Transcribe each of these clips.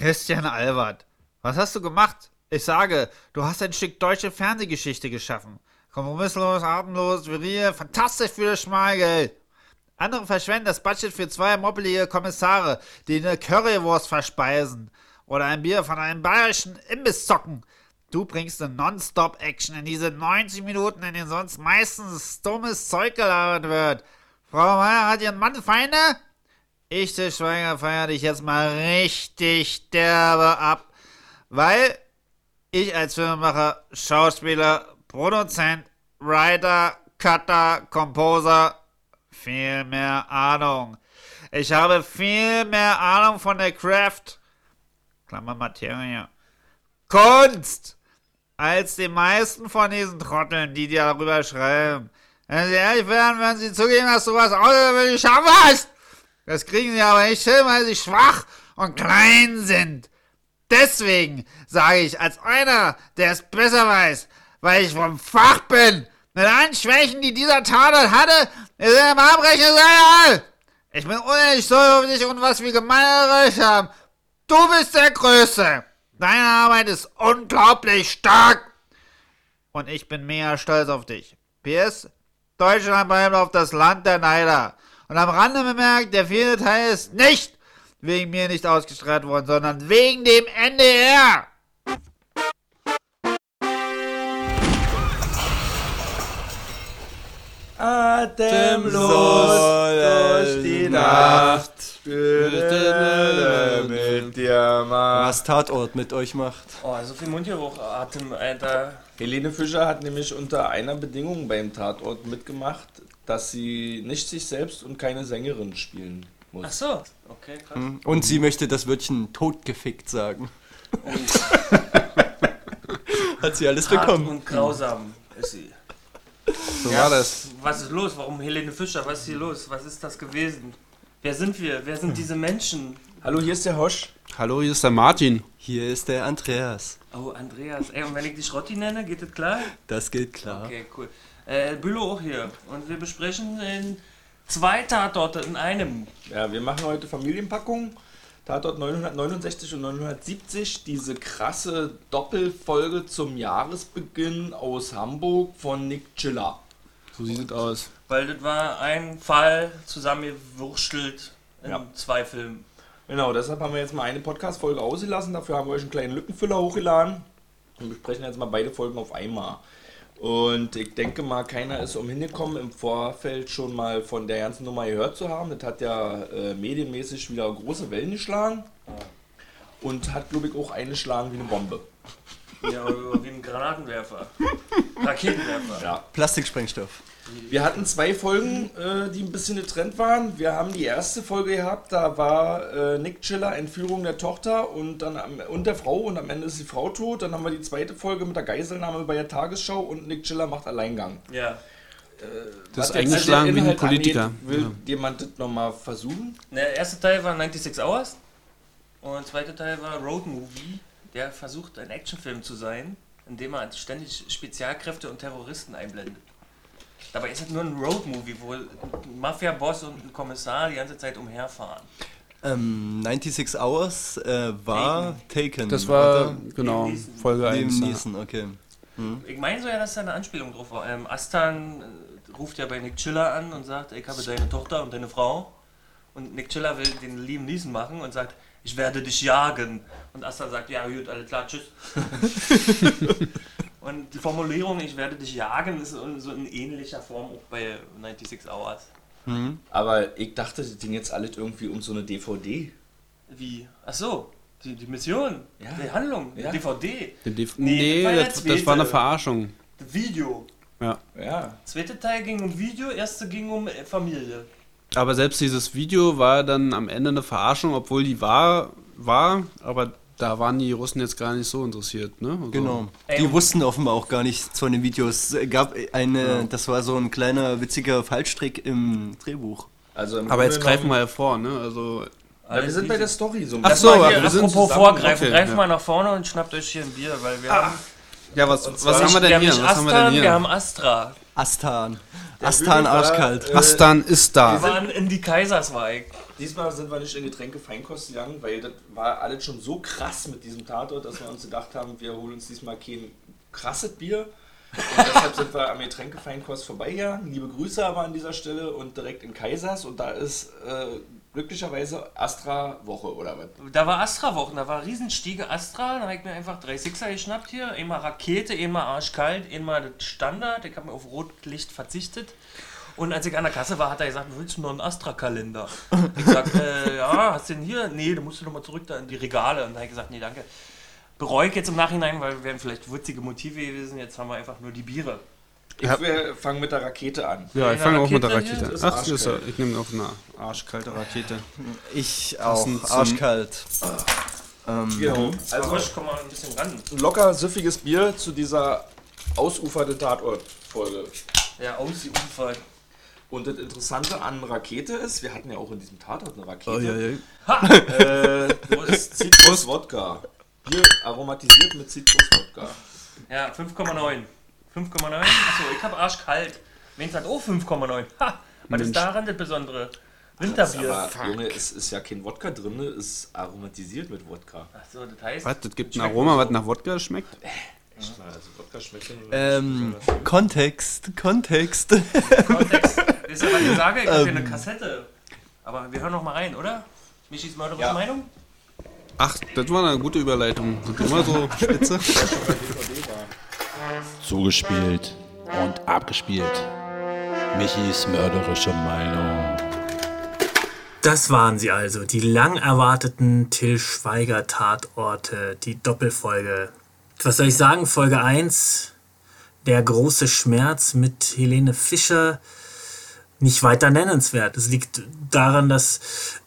Christian Albert, was hast du gemacht? Ich sage, du hast ein Stück deutsche Fernsehgeschichte geschaffen. Kompromisslos, atemlos, viril, fantastisch für das Schmalgeld. Andere verschwenden das Budget für zwei moppelige Kommissare, die eine Currywurst verspeisen. Oder ein Bier von einem bayerischen Imbiss zocken. Du bringst eine Non-Stop-Action in diese 90 Minuten, in denen sonst meistens dummes Zeug gelabert wird. Frau Meier hat ihren Mann Feinde? Ich, der Schweiger, feier dich jetzt mal richtig derbe ab. Weil ich als Filmemacher, Schauspieler, Produzent, Writer, Cutter, Composer viel mehr Ahnung. Ich habe viel mehr Ahnung von der Craft, Klammer Materie, Kunst, als die meisten von diesen Trotteln, die dir darüber schreiben. Wenn sie ehrlich wären, würden sie zugeben, dass du was außergewöhnlich schaffen hast. Das kriegen sie aber nicht hin, weil sie schwach und klein sind. Deswegen sage ich als einer, der es besser weiß, weil ich vom Fach bin, mit allen Schwächen, die dieser Tatort hatte, ist er im Abbrechen sein. Ich bin unendlich stolz auf dich und was wir gemeinsam erreicht haben. Du bist der Größte. Deine Arbeit ist unglaublich stark. Und ich bin mega stolz auf dich. PS, Deutschland bleibt auf das Land der Neider. Und am Rande bemerkt, der vierte Teil ist nicht wegen mir nicht ausgestrahlt worden, sondern wegen dem NDR. Atemlos durch die Nacht. Mit dir macht. Was Tatort mit euch macht. Oh, so viel Mundgeruch, Atem, Alter. Helene Fischer hat nämlich unter einer Bedingung beim Tatort mitgemacht, dass sie nicht sich selbst und keine Sängerin spielen muss. Ach so, okay, krass. Und sie möchte das Wörtchen totgefickt sagen. Hat sie alles Hart bekommen. und grausam ist sie. So war das. Was ist los? Warum Helene Fischer? Was ist hier los? Was ist das gewesen? Wer sind wir? Wer sind diese Menschen? Hallo, hier ist der Hosch. Hallo, hier ist der Martin. Hier ist der Andreas. Oh, Andreas. Ey, und wenn ich dich Rotti nenne, geht das klar? Das geht klar. Okay, cool. Äh, Bülow auch hier. Und wir besprechen in zwei Tatorte in einem. Ja, wir machen heute Familienpackung. Tatort 969 und 970, diese krasse Doppelfolge zum Jahresbeginn aus Hamburg von Nick Chiller. So sieht es aus. Weil das war ein Fall zusammengewurschtelt in Ja. zwei Filmen. Genau, deshalb haben wir jetzt mal eine Podcast-Folge ausgelassen. Dafür haben wir euch einen kleinen Lückenfüller hochgeladen und besprechen jetzt mal beide Folgen auf einmal. Und ich denke mal, keiner ist umhin gekommen, im Vorfeld schon mal von der ganzen Nummer gehört zu haben. Das hat ja äh, medienmäßig wieder große Wellen geschlagen und hat, glaube ich, auch eingeschlagen wie eine Bombe. Ja, wie ein Granatenwerfer. Raketenwerfer. Ja. Plastiksprengstoff. Wir hatten zwei Folgen, äh, die ein bisschen getrennt waren. Wir haben die erste Folge gehabt, da war äh, Nick Chiller Entführung der Tochter und dann am, und der Frau und am Ende ist die Frau tot. Dann haben wir die zweite Folge mit der Geiselnahme bei der Tagesschau und Nick Chiller macht Alleingang. Ja. Das ist eingeschlagen wie ein Politiker. angeht, Will Ja. jemand das nochmal versuchen? Der erste Teil war 96 Hours und der zweite Teil war Road Movie, der versucht ein Actionfilm zu sein, indem er ständig Spezialkräfte und Terroristen einblendet. Dabei ist es nur ein Road Movie, wo ein Mafia-Boss und ein Kommissar die ganze Zeit umherfahren. Ähm, 96 Hours äh, war Taken. Das war, Oder? genau, Neeson. Folge Liam 1. Ja. Neeson, okay. Ich meine so ja, dass da eine Anspielung drauf war. Ähm, Astan äh, ruft ja bei Nick Chiller an und sagt, ich habe deine Tochter und deine Frau. Und Nick Chiller will den Liam Neeson machen und sagt, ich werde dich jagen. Und Astan sagt, ja gut, alles klar, tschüss. und die Formulierung, ich werde dich jagen, ist so in ähnlicher Form auch bei 96 Hours. Aber ich dachte, das ging jetzt alles irgendwie um so eine DVD. Wie? Ach so, die, die Mission, Ja. die Handlung, die Ja. DVD, Den DV Nee, nee, das das, das war eine. Verarschung. das Video. Ja. Ja. Zweite Teil ging um Video, erste ging um Familie. Aber selbst dieses Video war dann am Ende eine Verarschung, obwohl die war, war, aber da waren die Russen jetzt gar nicht so interessiert, ne? Also, Genau. Die und- wussten offenbar auch gar nichts von den Videos. Es gab eine, das war so ein kleiner witziger Fallstrick im Drehbuch. Also im Aber jetzt greifen wir ja vor, ne? Also, Ja, wir sind bei der Story so ein Ach Das so, hier, wir sind apropos vorgreifen, okay, greift ja. mal nach vorne und schnappt euch hier ein Bier, weil wir haben. ja, was, was haben wir wir denn hier? nicht Was haben wir denn wir hier? haben Astra. Astan. Der Astan war, arschkalt. äh, Astan ist Wir da. waren in die Kaisersweig. diesmal sind wir nicht in Getränke Feinkost gegangen, weil das war alles schon so krass mit diesem Tatort, dass wir uns gedacht haben, wir holen uns diesmal kein krasses Bier. Und deshalb sind wir am Getränke Feinkost vorbeigegangen. Liebe Grüße aber an dieser Stelle und direkt in Kaisers. Und da ist äh, glücklicherweise Astra Woche oder was? Da war Astra-Wochen, da war Riesenstiege Astra, da habe ich mir einfach drei Sixer geschnappt hier. Einmal Rakete, einmal arschkalt, einmal Standard. Ich habe mir auf Rotlicht verzichtet. Und als ich an der Kasse war, hat er gesagt, willst du noch einen Astra-Kalender? Ich sagte, äh, ja, hast du den hier? Nee, da musst du nochmal zurück da in die Regale. Und da habe ich gesagt, nee, danke. Bereue ich jetzt im Nachhinein, weil wir wären vielleicht witzige Motive gewesen. Jetzt haben wir einfach nur die Biere. Ich fangen mit der Rakete an. Ja, ich fange auch mit der Rakete an. Ach, ist arschkalt. ich nehme auch eine arschkalte Rakete. Ich auch. Arschkalt. Ähm, Genau. Also Also, komm mal ein bisschen ran. ein locker süffiges Bier zu dieser ausufernde Tatort-Folge. Ja, aus die Ufer. Und das Interessante an Rakete ist, wir hatten ja auch in diesem Tatort eine Rakete. Oh, ja, ja. Äh, das ist Zitrus-Wodka. Bier aromatisiert mit Zitrus-Wodka. Ja, 5,9. 5,9? Achso, ich habe arschkalt. Mensch hat auch 5,9. Ha! Was Mensch. ist daran das Besondere? Winterbier. Aber Junge, es ist ja kein Wodka drin, es ist aromatisiert mit Wodka. Achso, das heißt. Was, das gibt ein Aroma, so. was nach Wodka schmeckt? Echt mal, also Wodka schmeckt ja nur- ähm, Kontext, Kontext. Kontext. Wisst ihr, was ich sage? Ich habe hier Ähm. eine Kassette. Aber wir hören noch mal rein, oder? Michis mörderische Ja. Meinung? Ach, das war eine gute Überleitung. Sind immer so spitze. Zugespielt und abgespielt. Michis mörderische Meinung. Das waren sie also, die lang erwarteten Till Schweiger Tatorte, die Doppelfolge. Was soll ich sagen? Folge 1, der große Schmerz mit Helene Fischer, nicht weiter nennenswert. Es liegt daran, dass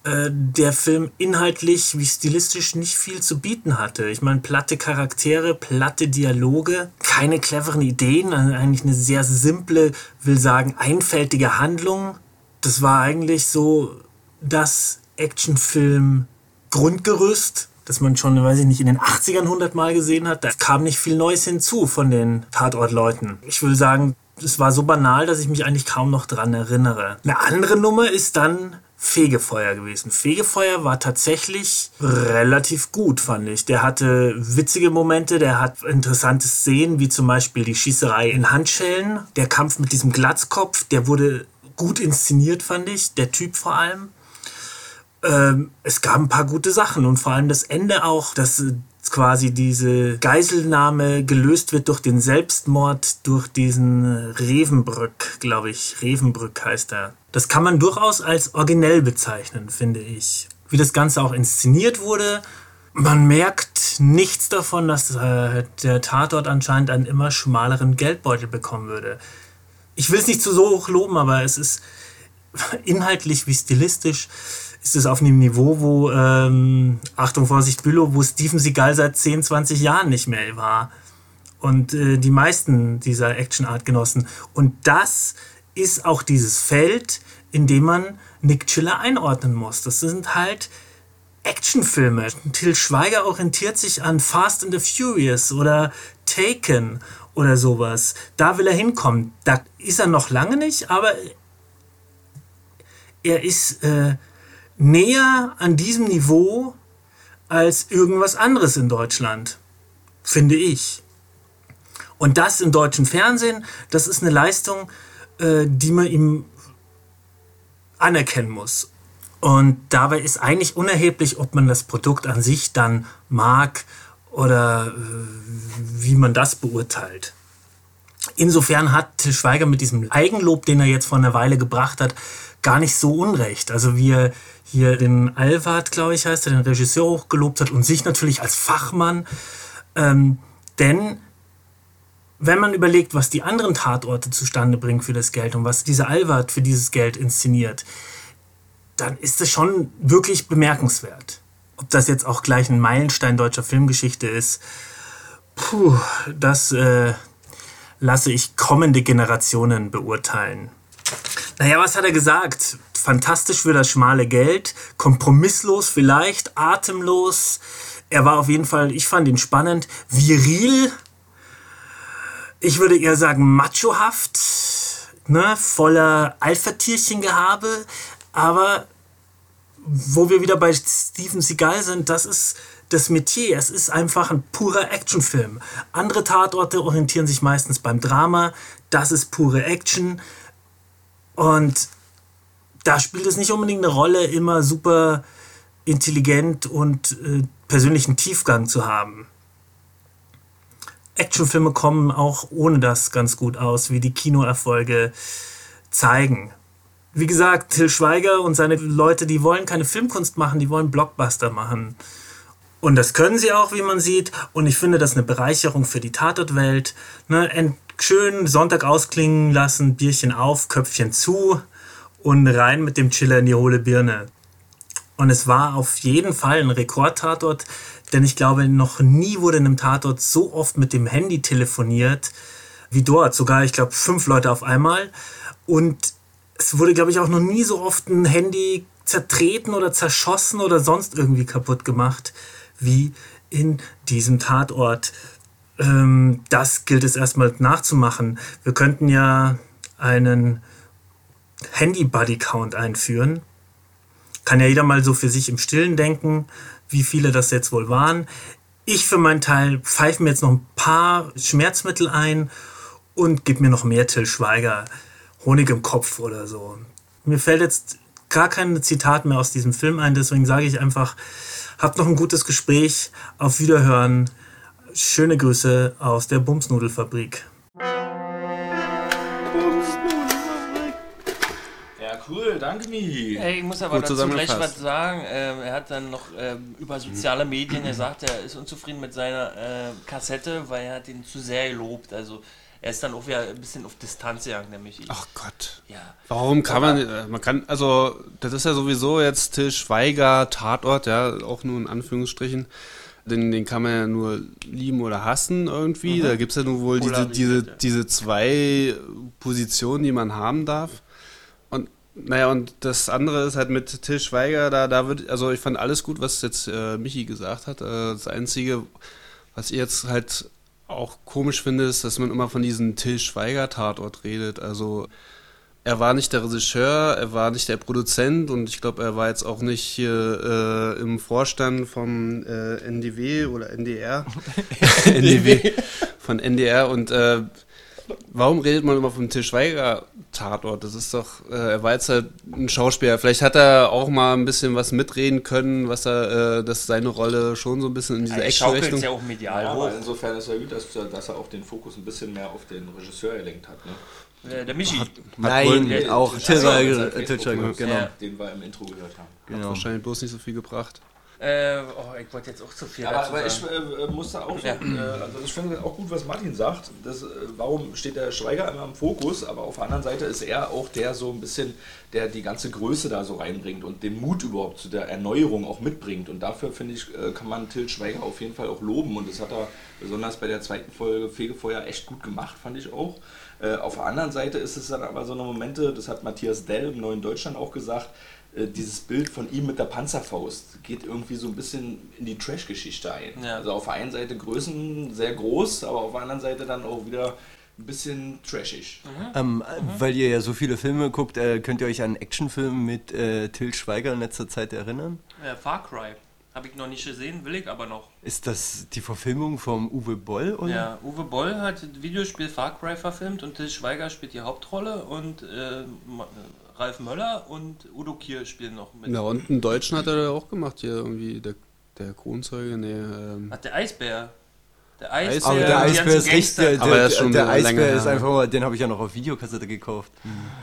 äh, der Film inhaltlich wie stilistisch nicht viel zu bieten hatte. Ich meine, platte Charaktere, platte Dialoge, keine cleveren Ideen, eigentlich eine sehr simple, will sagen, einfältige Handlung. Das war eigentlich so das Actionfilm-Grundgerüst, das man schon, weiß ich nicht, in den 80ern 100 Mal gesehen hat. Da kam nicht viel Neues hinzu von den Tatortleuten. Ich will sagen, es war so banal, dass ich mich eigentlich kaum noch dran erinnere. Eine andere Nummer ist dann Fegefeuer gewesen. Fegefeuer war tatsächlich relativ gut, fand ich. Der hatte witzige Momente, der hat interessante Szenen, wie zum Beispiel die Schießerei in Handschellen, der Kampf mit diesem Glatzkopf, der wurde gut inszeniert, fand ich, der Typ vor allem. Ähm, es gab ein paar gute Sachen und vor allem das Ende auch, dass quasi diese Geiselnahme gelöst wird durch den Selbstmord durch diesen äh, Revenbrück, glaube ich. Revenbrück heißt er. Das kann man durchaus als originell bezeichnen, finde ich. Wie das Ganze auch inszeniert wurde, man merkt nichts davon, dass äh, der Tatort anscheinend einen immer schmaleren Geldbeutel bekommen würde. Ich will es nicht zu so hoch loben, aber es ist inhaltlich wie stilistisch ist es auf einem Niveau, wo, ähm, Achtung, Vorsicht, Bülow, wo Steven Seagal seit 10, 20 Jahren nicht mehr war. Und äh, die meisten dieser Action-Art-Genossen. Und das ist auch dieses Feld, in dem man Nick Chiller einordnen muss. Das sind halt Actionfilme. Till Schweiger orientiert sich an Fast and the Furious oder Taken oder sowas. Da will er hinkommen. Da ist er noch lange nicht, aber er ist äh, näher an diesem Niveau als irgendwas anderes in Deutschland, finde ich. Und das im deutschen Fernsehen, das ist eine Leistung, äh, die man ihm anerkennen muss. Und dabei ist eigentlich unerheblich, ob man das Produkt an sich dann mag oder äh, wie man das beurteilt. Insofern hat Till Schweiger mit diesem Eigenlob, den er jetzt vor einer Weile gebracht hat, gar nicht so unrecht. Also wie er hier den Alvard, glaube ich, heißt er, den Regisseur hochgelobt hat und sich natürlich als Fachmann. Ähm, denn wenn man überlegt, was die anderen Tatorte zustande bringen für das Geld und was dieser Alvard für dieses Geld inszeniert, dann ist es schon wirklich bemerkenswert. Ob das jetzt auch gleich ein Meilenstein deutscher Filmgeschichte ist, puh, das äh, lasse ich kommende Generationen beurteilen. Naja, was hat er gesagt? Fantastisch für das schmale Geld, kompromisslos vielleicht, atemlos. Er war auf jeden Fall, ich fand ihn spannend, viril. Ich würde eher sagen machohaft, ne, voller Alpha-Tierchen-Gehabe, aber wo wir wieder bei Steven Seagal sind, das ist das Metier. Es ist einfach ein purer Actionfilm. Andere Tatorte orientieren sich meistens beim Drama. Das ist pure Action. Und da spielt es nicht unbedingt eine Rolle, immer super intelligent und äh, persönlichen Tiefgang zu haben. Actionfilme kommen auch ohne das ganz gut aus, wie die Kinoerfolge zeigen. Wie gesagt, Till Schweiger und seine Leute, die wollen keine Filmkunst machen, die wollen Blockbuster machen. Und das können sie auch, wie man sieht. Und ich finde das eine Bereicherung für die Tatortwelt. Ne, schön Sonntag ausklingen lassen, Bierchen auf, Köpfchen zu und rein mit dem Chiller in die hohle Birne. Und es war auf jeden Fall ein Rekordtatort, denn ich glaube, noch nie wurde in einem Tatort so oft mit dem Handy telefoniert wie dort. Sogar, ich glaube, fünf Leute auf einmal. Und es wurde, glaube ich, auch noch nie so oft ein Handy zertreten oder zerschossen oder sonst irgendwie kaputt gemacht wie in diesem Tatort. Ähm, das gilt es erstmal nachzumachen. Wir könnten ja einen Handy-Buddy-Count einführen. Kann ja jeder mal so für sich im Stillen denken, wie viele das jetzt wohl waren. Ich für meinen Teil pfeife mir jetzt noch ein paar Schmerzmittel ein und gebe mir noch mehr Till Schweiger. Honig im Kopf oder so. Mir fällt jetzt gar kein Zitat mehr aus diesem Film ein, deswegen sage ich einfach, habt noch ein gutes Gespräch, auf Wiederhören. Schöne Grüße aus der Bumsnudelfabrik. Cool, danke Michi. Ey, ich muss aber Gut dazu gleich was sagen. Ähm, er hat dann noch ähm, über soziale Medien gesagt, er ist unzufrieden mit seiner äh, Kassette, weil er hat ihn zu sehr gelobt. Also er ist dann auch wieder ein bisschen auf Distanz gegangen, nämlich ich. Ach Gott. Ja. Warum kann man, äh, man kann, also, das ist ja sowieso jetzt Till Schweiger, Tatort, ja, auch nur in Anführungsstrichen. Den, den kann man ja nur lieben oder hassen irgendwie. Da gibt es ja nur wohl diese, diese, diese zwei Positionen, die man haben darf. Naja, und das andere ist halt mit Till Schweiger, da, da wird, also ich fand alles gut, was jetzt äh, Michi gesagt hat. Äh, das Einzige, was ich jetzt halt auch komisch finde, ist, dass man immer von diesem Till Schweiger Tatort redet. Also er war nicht der Regisseur, er war nicht der Produzent und ich glaube, er war jetzt auch nicht hier äh, im Vorstand vom äh, NDW oder NDR. NDW. Von NDR und äh, warum redet man immer vom Till Schweiger Tatort? Das ist doch, äh, er war jetzt halt ein Schauspieler. Vielleicht hat er auch mal ein bisschen was mitreden können, was er, äh, dass seine Rolle schon so ein bisschen in diese Er schaukelt Action-Richtung. ja auch medial Ja, hoch. aber insofern ist ja gut, dass, dass er auch den Fokus ein bisschen mehr auf den Regisseur gelenkt hat. Ne? Äh, der Michi. Nein, der- auch Den Till Schweiger, genau. Ja. Den wir im Intro gehört haben. genau. Wahrscheinlich bloß nicht so viel gebracht. Äh, oh, ich wollte jetzt auch zu viel Aber, dazu aber ich sagen. äh, muss da auch Ja. sagen, äh, also ich finde auch gut, was Martin sagt. Das, äh, warum steht der Schweiger immer im Fokus, aber auf der anderen Seite ist er auch der so ein bisschen, der die ganze Größe da so reinbringt und den Mut überhaupt zu der Erneuerung auch mitbringt. Und dafür finde ich, äh, kann man Till Schweiger auf jeden Fall auch loben. Und das hat er besonders bei der zweiten Folge Fegefeuer echt gut gemacht, fand ich auch. Äh, auf der anderen Seite ist es dann aber so eine Momente, das hat Matthias Dell im Neuen Deutschland auch gesagt, äh, dieses Bild von ihm mit der Panzerfaust geht irgendwie so ein bisschen in die Trash-Geschichte ein. Ja. Also auf der einen Seite Größen sehr groß, aber auf der anderen Seite dann auch wieder ein bisschen trashig. Ähm, Weil ihr ja so viele Filme guckt, äh, könnt ihr euch an einen Actionfilm mit äh, Till Schweiger in letzter Zeit erinnern? Äh, Far Cry. Habe ich noch nicht gesehen, will ich aber noch. Ist das die Verfilmung vom Uwe Boll? Oder? Ja, Uwe Boll hat das Videospiel Far Cry verfilmt und Till Schweiger spielt die Hauptrolle und äh, äh, Ralf Möller und Udo Kier spielen noch mit. Ja, und einen Deutschen hat er auch gemacht hier irgendwie, der, der Kronzeuge, nee, ähm, Hat der Eisbär. Der Eisbär, Aber der Eisbär ist richtig, Gangster. der, er der, ist schon der Eisbär ist einfach mal, den habe ich ja noch auf Videokassette gekauft.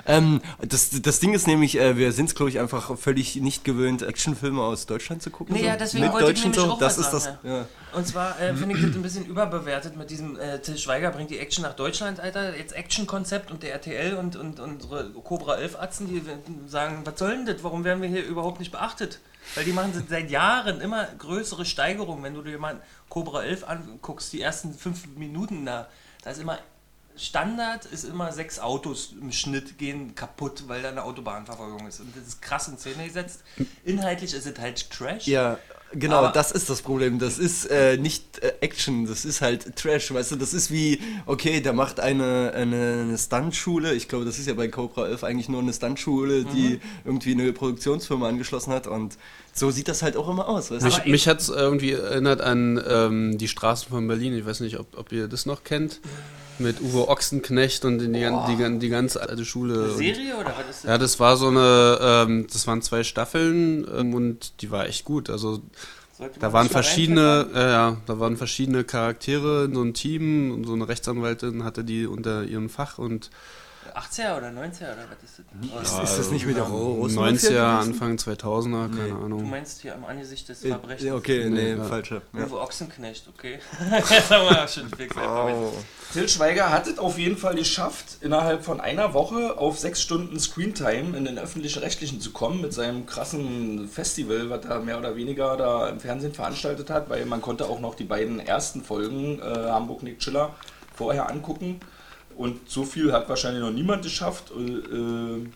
Ähm, das, das Ding ist nämlich, äh, wir sind es glaube ich einfach völlig nicht gewöhnt, Actionfilme aus Deutschland zu gucken. Nee, so. ja, deswegen Mit wollte ich Deutschen nämlich so. auch Das was ist das. Ja. Und zwar äh, finde ich das ein bisschen überbewertet mit diesem äh, Till Schweiger bringt die Action nach Deutschland, Alter. Jetzt Action-Konzept und der RTL und, und unsere Cobra 11 Atzen, die sagen, was soll denn das? Warum werden wir hier überhaupt nicht beachtet? Weil die machen seit Jahren immer größere Steigerungen. Wenn du dir mal Cobra 11 anguckst, die ersten fünf Minuten da, da ist immer Standard ist immer sechs Autos im Schnitt gehen kaputt, weil da eine Autobahnverfolgung ist. Und das ist krass in Szene gesetzt. Inhaltlich ist es halt Trash. Ja, Genau, Aber- das ist das Problem. Das ist äh, nicht äh, Action, das ist halt Trash, weißt du, das ist wie, okay, da macht eine, eine, eine Stuntschule, ich glaube, das ist ja bei Cobra 11 eigentlich nur eine Stuntschule, die Mhm. irgendwie eine Produktionsfirma angeschlossen hat und so sieht das halt auch immer aus, weißt du? Mich, mich hat es irgendwie erinnert an ähm, die Straßen von Berlin. Ich weiß nicht, ob, ob ihr das noch kennt. Mit Uwe Ochsenknecht und die, gan- die, die ganz alte Schule. Eine Serie oder was ist das? Ja, das war so eine, ähm, das waren zwei Staffeln ähm, und die war echt gut. Also da waren verschiedene, reinpfeffern? ja, da waren verschiedene Charaktere in so einem Team und so eine Rechtsanwältin hatte die unter ihrem Fach und 80er oder 90er oder was ist das? Oh, ist das nicht mit der Ro- 90er, Russenmafia gewesen? Anfang 2000er, keine Nee. Du Ahnung. meinst hier am Angesicht des Äh, Verbrechens? ja, okay, nee, Ja. falscher. Ja. Uwe Ochsenknecht, okay. Jetzt haben wir schon fix. Oh. Till Schweiger hat es auf jeden Fall geschafft, innerhalb von einer Woche auf sechs Stunden Screentime in den öffentlich-rechtlichen zu kommen mit seinem krassen Festival, was er mehr oder weniger da im Fernsehen veranstaltet hat, weil man konnte auch noch die beiden ersten Folgen äh, Hamburg Nick Chiller vorher angucken. Und so viel hat wahrscheinlich noch niemand geschafft. Äh, äh,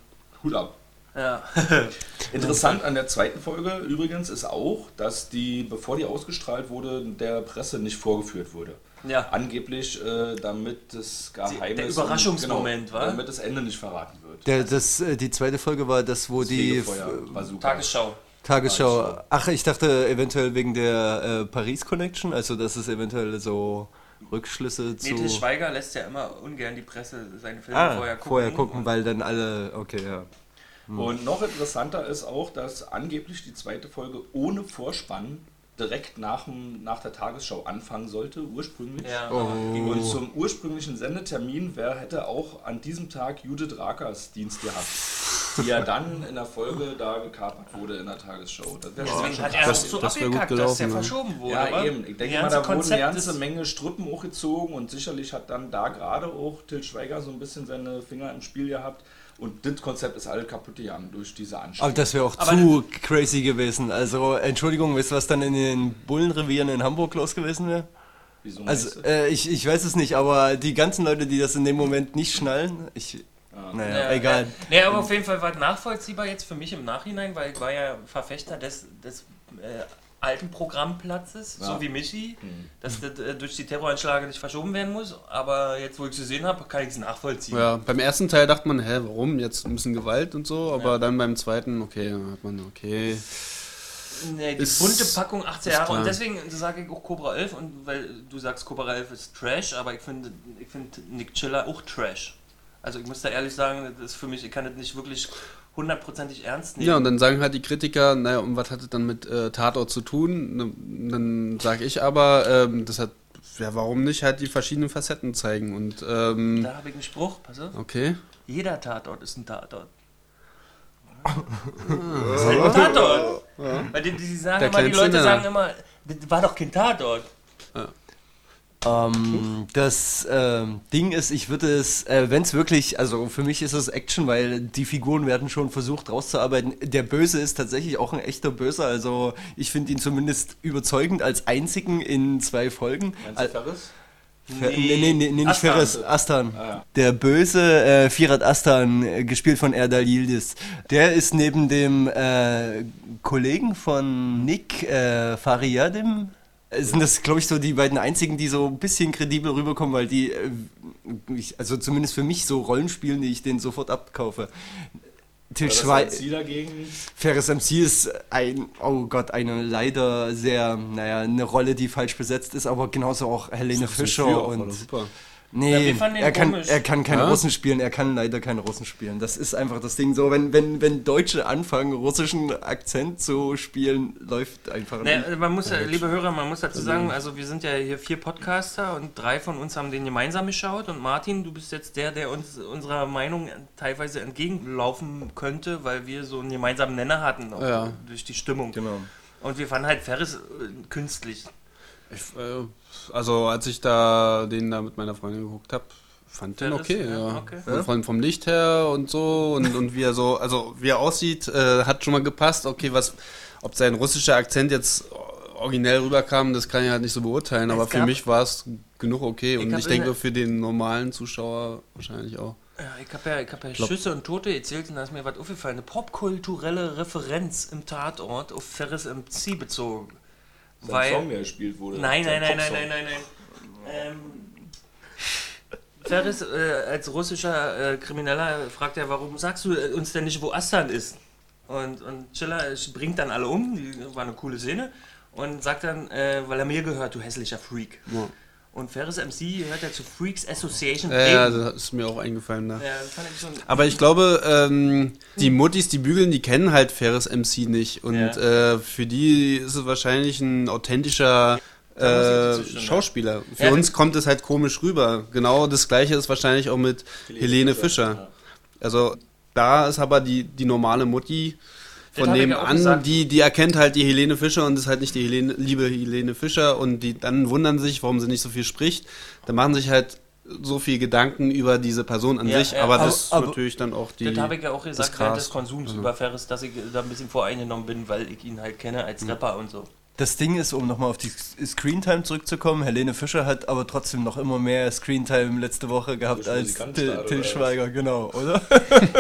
Hut ab. Ja. Interessant an der zweiten Folge übrigens ist auch, dass die, bevor die ausgestrahlt wurde, der Presse nicht vorgeführt wurde. Ja. Angeblich, äh, damit das Geheimnis. der Überraschungsmoment, genau, wa? Damit das Ende nicht verraten wird. Der, das, äh, die zweite Folge war das, wo Das die war. Tagesschau. Tagesschau. Ach, ich dachte eventuell wegen der äh, Paris Connection, also dass es eventuell so Rückschlüsse Nee, zu. Til Schweiger lässt ja immer ungern die Presse seine Filme ah, vorher gucken. vorher gucken, weil dann alle. Okay, ja. Und noch interessanter ist auch, dass angeblich die zweite Folge ohne Vorspann direkt nach, dem, nach der Tagesschau anfangen sollte, ursprünglich. Ja, Oh. Und zum ursprünglichen Sendetermin wer hätte auch an diesem Tag Judith Rakers Dienst gehabt, die ja dann in der Folge da gekapert wurde in der Tagesschau. Das wäre Deswegen schon hat er auch krass. so das wär gut abgekackt, dass der gelaufen, ne? verschoben wurde. Ja, wa? eben. Ich denke mal, da wurden eine Konzept ganze Menge Strippen hochgezogen und sicherlich hat dann da gerade auch Till Schweiger so ein bisschen seine Finger im Spiel gehabt. Und das Konzept ist alle kaputt gegangen durch diese Aber Anstiege. das wäre auch Aber zu crazy gewesen. Also, Entschuldigung, weißt du, was dann in den Bullenrevieren in Hamburg los gewesen wäre? Wieso Also, äh, ich, ich weiß es nicht, aber die ganzen Leute, die das in dem Moment nicht schnallen, ich. Naja, Ja, egal. Ja. Nee, aber auf jeden Fall war es nachvollziehbar jetzt für mich im Nachhinein, weil ich war ja Verfechter des, des äh, alten Programmplatzes, Ja. so wie Michi, Mhm. dass das äh, durch die Terroranschläge nicht verschoben werden muss. Aber jetzt, wo ich es gesehen habe, kann ich es nachvollziehen. Ja, beim ersten Teil dachte man, hä, warum? Jetzt ein bisschen Gewalt und so, aber Ja. dann beim zweiten, okay, dann hat man, okay. Nee, die Ist- bunte Packung 18 ist Jahre und klar. deswegen sage ich auch Cobra 11 und weil du sagst Cobra 11 ist Trash, aber ich finde ich finde Nick Chiller auch Trash. Also ich muss da ehrlich sagen, das ist für mich, ich kann das nicht wirklich hundertprozentig ernst nehmen. Ja, und dann sagen halt die Kritiker, naja, und was hat das dann mit äh, Tatort zu tun? Ne, Dann sage ich aber, ähm, das hat, ja, warum nicht halt die verschiedenen Facetten zeigen und, ähm, da habe ich einen Spruch, pass auf. okay. Jeder Tatort ist ein Tatort. das ist halt ein Tatort. Weil die, die sagen Der immer, die Leute Nenner. sagen immer, das war doch kein Tatort. Ähm, das ähm, Ding ist, ich würde es, äh, wenn es wirklich, also für mich ist es Action, weil die Figuren werden schon versucht rauszuarbeiten. Der Böse ist tatsächlich auch ein echter Böser, also ich finde ihn zumindest überzeugend als einzigen in zwei Folgen. Meinst du Ferris? Fer- Nee, nee, nee, nicht Astan. Ferris, Astan. Ah, ja. Der böse äh, Firat Astan, äh, gespielt von Erdal Yildiz, der ist neben dem äh, Kollegen von Nick äh, Fariadim, sind das, glaube ich, so die beiden einzigen, die so ein bisschen kredibel rüberkommen, weil die, äh, also zumindest für mich so Rollen spielen, die ich denen sofort abkaufe. Till Ferris. MC dagegen. Ferris MC ist ein, oh Gott, eine leider sehr, naja, eine Rolle, die falsch besetzt ist, aber genauso auch Helene Fischer und. super. Ja, Nee, wir fanden ihn er, kann, komisch. er kann keine Ja? Russen spielen, er kann leider keine Russen spielen. Das ist einfach das Ding so, wenn, wenn, wenn Deutsche anfangen, russischen Akzent zu spielen, läuft einfach nicht. Nee, man muss ja, liebe Hörer, man muss dazu sagen, also wir sind ja hier vier Podcaster und drei von uns haben den gemeinsam geschaut und Martin, du bist jetzt der, der uns unserer Meinung teilweise entgegenlaufen könnte, weil wir so einen gemeinsamen Nenner hatten Ja. durch die Stimmung. Genau. Und wir fanden halt Ferris äh, künstlich. Ich, äh, also als ich da den da mit meiner Freundin geguckt habe, fand den okay, ja, ja. okay. Von, von, vom Licht her und so und, und wie er so, also wie er aussieht, äh, hat schon mal gepasst. Okay, was, ob sein russischer Akzent jetzt originell rüberkam, das kann ich halt nicht so beurteilen, aber für mich war es genug okay und hab ich denke für den normalen Zuschauer wahrscheinlich auch. Ja, ich habe ja, ich hab ja Schüsse und Tote erzählt und da ist mir was aufgefallen. Eine popkulturelle Referenz im Tatort auf Ferris MC bezogen. Sein Weil- Song, der gespielt wurde. Nein, nein, nein, nein, nein, nein, nein. Ähm, Ferris, äh, als russischer äh, Krimineller, fragt er, warum sagst du äh, uns denn nicht, wo Astan ist? Und, und Chiller äh, bringt dann alle um, die, war eine coole Szene, und sagt dann, äh, weil er mir gehört, du hässlicher Freak. Ja. Und Ferris MC hört ja zu Freaks Association Ja, ja, Bremen. das ist mir auch eingefallen. Da. Ja, das fand ich schon. Aber ich glaube, ähm, die Muttis, die bügeln, die kennen halt Ferris MC nicht. Und Ja. äh, für die ist es wahrscheinlich ein authentischer äh, Schauspieler. Für Ja, uns kommt es halt komisch rüber. Genau das gleiche ist wahrscheinlich auch mit Helene Fischer. Also da ist aber die, die normale Mutti von ja nebenan, gesagt. die, die erkennt halt die Helene Fischer und ist halt nicht die Helene, liebe Helene Fischer und die dann wundern sich, warum sie nicht so viel spricht. Dann machen sich halt so viel Gedanken über diese Person an Ja, sich, ja. aber Aber- das ist aber- natürlich dann auch die. das habe ich ja auch gesagt während des Konsums Also. über Ferris, dass ich da ein bisschen voreingenommen bin, weil ich ihn halt kenne Mhm. als Rapper und so. Das Ding ist, um nochmal auf die Screentime zurückzukommen, Helene Fischer hat aber trotzdem noch immer mehr Screentime letzte Woche gehabt als Till? Schweiger, genau, oder?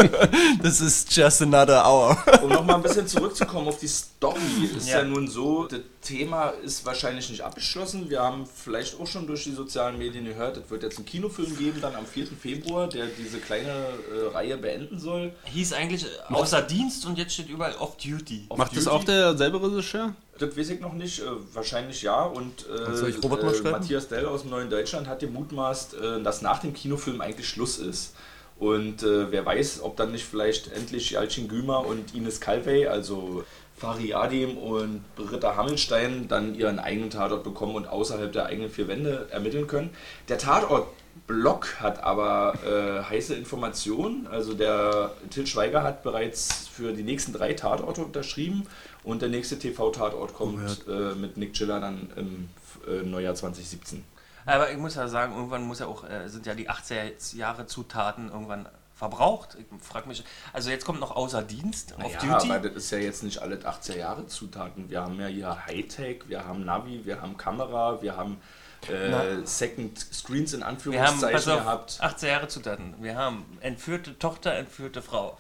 das ist just another hour. Um nochmal ein bisschen zurückzukommen auf die Story, ist ja. Ja. nun so, das Thema ist wahrscheinlich nicht abgeschlossen. Wir haben vielleicht auch schon durch die sozialen Medien gehört, es wird jetzt einen Kinofilm geben, dann am 4. Februar, der diese kleine äh, Reihe beenden soll. Hieß eigentlich äh, außer Dienst und jetzt steht überall off duty. Auf Macht das Duty. auch derselbe Regisseur? Das weiß ich noch nicht, äh, wahrscheinlich ja. Und äh, Soll ich Robert mal äh? Matthias Dell aus dem Neuen Deutschland hat gemutmaßt, äh, dass nach dem Kinofilm eigentlich Schluss ist. Und äh, wer weiß, ob dann nicht vielleicht endlich Jalcin Gümer und Ines Calvey, also Fari Adim und Britta Hammelstein, dann ihren eigenen Tatort bekommen und außerhalb der eigenen vier Wände ermitteln können. Der Tatort-Blog hat aber äh, heiße Informationen. Also der Till Schweiger hat bereits für die nächsten drei Tatorte unterschrieben und der nächste TV-Tatort kommt äh, mit Nick Chiller dann im äh, Neujahr 2017. Aber ich muss ja sagen, irgendwann muss ja auch, äh, sind ja die 80er Jahre Zutaten irgendwann verbraucht. Ich frage mich, also jetzt kommt noch außer Dienst, auf Ja, Duty. aber das ist ja jetzt nicht alle 18 Jahre Zutaten. Wir haben ja hier Hightech, wir haben Navi, wir haben Kamera, wir haben äh, Second Screens in Wir haben, Anführungszeichen pass auf, gehabt. 18 Jahre Zutaten. Wir haben entführte Tochter, entführte Frau.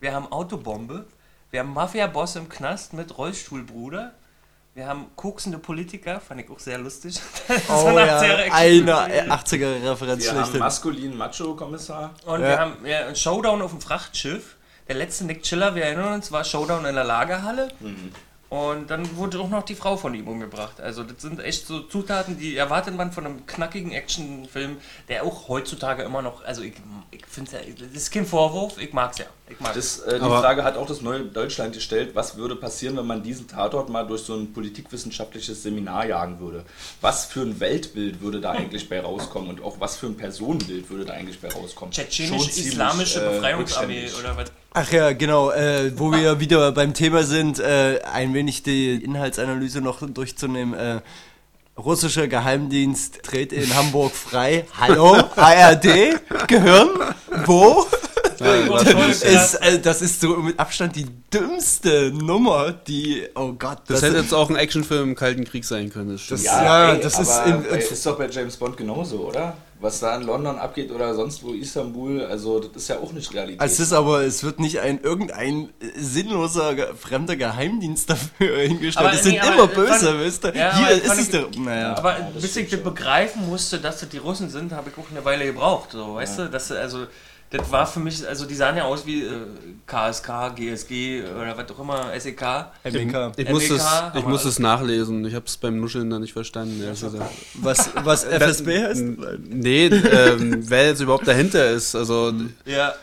Wir haben Autobombe. Wir haben Mafia-Boss im Knast mit Rollstuhlbruder. Wir haben koksende Politiker, fand ich auch sehr lustig. Oh ja, 80er eine Action-Film. 80er-Referenz Wir haben maskulinen Macho-Kommissar. Und Ja. wir haben ja, einen Showdown auf dem Frachtschiff. Der letzte Nick Chiller, wir erinnern uns, war Showdown in der Lagerhalle. Und dann wurde auch noch die Frau von ihm umgebracht. Also das sind echt so Zutaten, die erwartet man von einem knackigen Actionfilm, der auch heutzutage immer noch, also ich, ich finde ja, das ist kein Vorwurf, ich mag's ja. Ich mag's. Das, äh, die Frage hat auch das neue Deutschland gestellt, was würde passieren, wenn man diesen Tatort mal durch so ein politikwissenschaftliches Seminar jagen würde? Was für ein Weltbild würde da eigentlich bei rauskommen und auch was für ein Personenbild würde da eigentlich bei rauskommen? Tschetschenisch-islamische äh, Befreiungsarmee rückständig. oder was? Ach ja, genau, äh, wo wir wieder beim Thema sind, äh, ein wenig die Inhaltsanalyse noch durchzunehmen. Äh, russischer Geheimdienst dreht in Hamburg frei. Hallo, ARD, Gehirn, wo? ist, äh, das ist so mit Abstand die dümmste Nummer, die, oh Gott. Das, hätte jetzt auch ein Actionfilm im Kalten Krieg sein können. Das stimmt. Das- Ja, ey, das ist in- bei, ist doch bei James Bond genauso, oder? Was da in London abgeht oder sonst wo Istanbul, also das ist ja auch nicht Realität. es ist aber, es wird nicht ein irgendein sinnloser fremder Geheimdienst dafür hingestellt. Aber es sind nee, immer fand- böse, wisst ihr? Ja, Hier ist es ich- der. Naja. Aber bis ich das begreifen musste, dass das die Russen sind, habe ich auch eine Weile gebraucht. So, weißt du, dass, also, das war für mich, also die sahen ja aus wie äh, KSK, GSG oder was auch immer, E SEK. MK. Ich muss, MEK es, haben ich wir muss es nachlesen. Ich habe es beim Nuscheln da nicht verstanden. Was, was FSB heißt? Nee, ähm, wer jetzt überhaupt dahinter ist. Also Ja,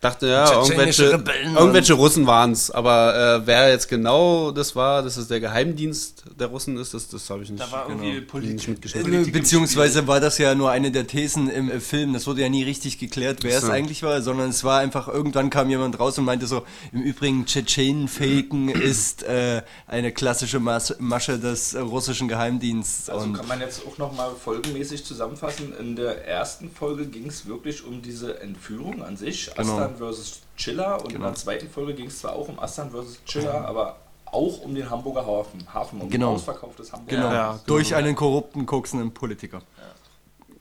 dachte ja, irgendwelche, Rebellen, irgendwelche Russen waren es. Aber äh, wer jetzt genau das war, dass es der Geheimdienst der Russen ist, das, das habe ich nicht, da war irgendwie nicht Politik. Beziehungsweise war das ja nur eine der Thesen im äh, Film. Das wurde ja nie richtig geklärt, wer es So. eigentlich war, sondern es war einfach, irgendwann kam jemand raus und meinte so, im Übrigen, Tschetschenen-Faken ist äh, eine klassische Mas Masche des äh, russischen Geheimdiensts. Also und kann man jetzt auch nochmal folgenmäßig zusammenfassen. In der ersten Folge ging es wirklich um diese Entführung an sich, Genau. Astan versus Chiller. Und in der zweiten Folge ging es zwar auch um Astan versus Chiller, aber auch um den Hamburger Hafen, Hafen um Genau. den Ausverkauf des Hamburger genau, Ja, genau. durch einen korrupten, koksenden Politiker.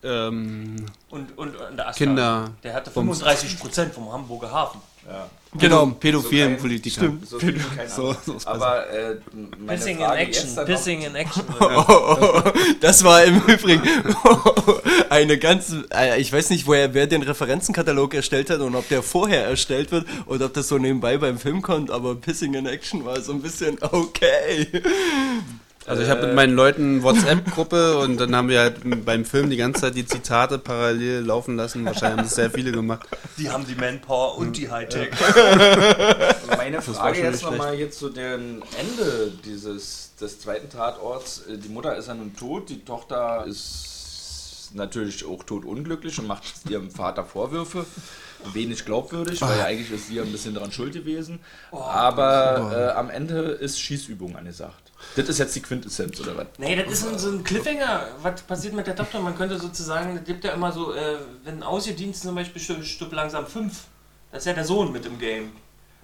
Ähm, Und, und, und der Astra, Kinder der hatte vom- 35% vom Hamburger Hafen. Ja. Genau. pädophilen kein- Politiker. Stimmt. So So- so ist Aber äh, meine Pissing in Action. Pissing in Action. Oh, oh, oh, das war im Übrigen eine ganz, äh, ich weiß nicht, woher wer den Referenzenkatalog erstellt hat und ob der vorher erstellt wird oder ob das so nebenbei beim Film kommt, aber Pissing in Action war so ein bisschen okay. Also ich habe mit meinen Leuten WhatsApp-Gruppe und dann haben wir halt beim Film die ganze Zeit die Zitate parallel laufen lassen. Wahrscheinlich haben das sehr viele gemacht. Die haben die Manpower und die Hightech. Meine Frage jetzt nochmal jetzt zu dem Ende dieses des zweiten Tatorts. Äh, Die Mutter ist ja nun tot, die Tochter ist natürlich auch totunglücklich und macht ihrem Vater Vorwürfe. Wenig glaubwürdig, weil ja eigentlich ist sie ja ein bisschen daran schuld gewesen. Aber äh, am Ende ist Schießübung angesagt. Das ist jetzt die Quintessenz, oder was? Nee, das ist ein, so ein Cliffhanger. Was passiert mit der Tochter? Man könnte sozusagen, es gibt ja immer so, äh, wenn Ausgedienst zum Beispiel stirbt, langsam fünf. Das ist ja der Sohn mit im Game.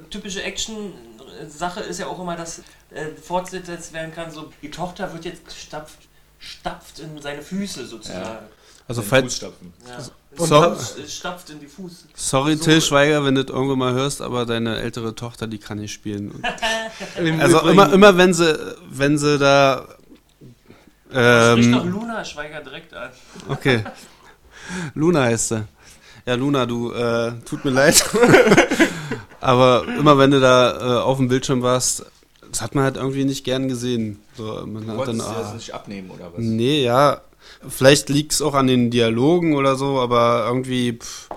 Typische Action-Sache ist ja auch immer, dass äh, fortgesetzt werden kann, so die Tochter wird jetzt gestapft, stapft in seine Füße sozusagen. Also Den falls, Fußstapfen. So- stapft, äh, stapft in die Fuß. sorry So. Till Schweiger, wenn du das irgendwann mal hörst, aber deine ältere Tochter, die kann nicht spielen. Also Übrigen- immer, immer wenn sie, wenn sie da, Sprich doch ähm, Luna Schweiger direkt an. okay, Luna heißt sie. Ja, Luna, du, äh, tut mir leid. Aber immer wenn du da äh, auf dem Bildschirm warst, das hat man halt irgendwie nicht gern gesehen. So, man Du hat dann, wolltest dir das ah, nicht abnehmen, oder was? nee, ja, vielleicht liegt es auch an den Dialogen oder so, aber irgendwie pff,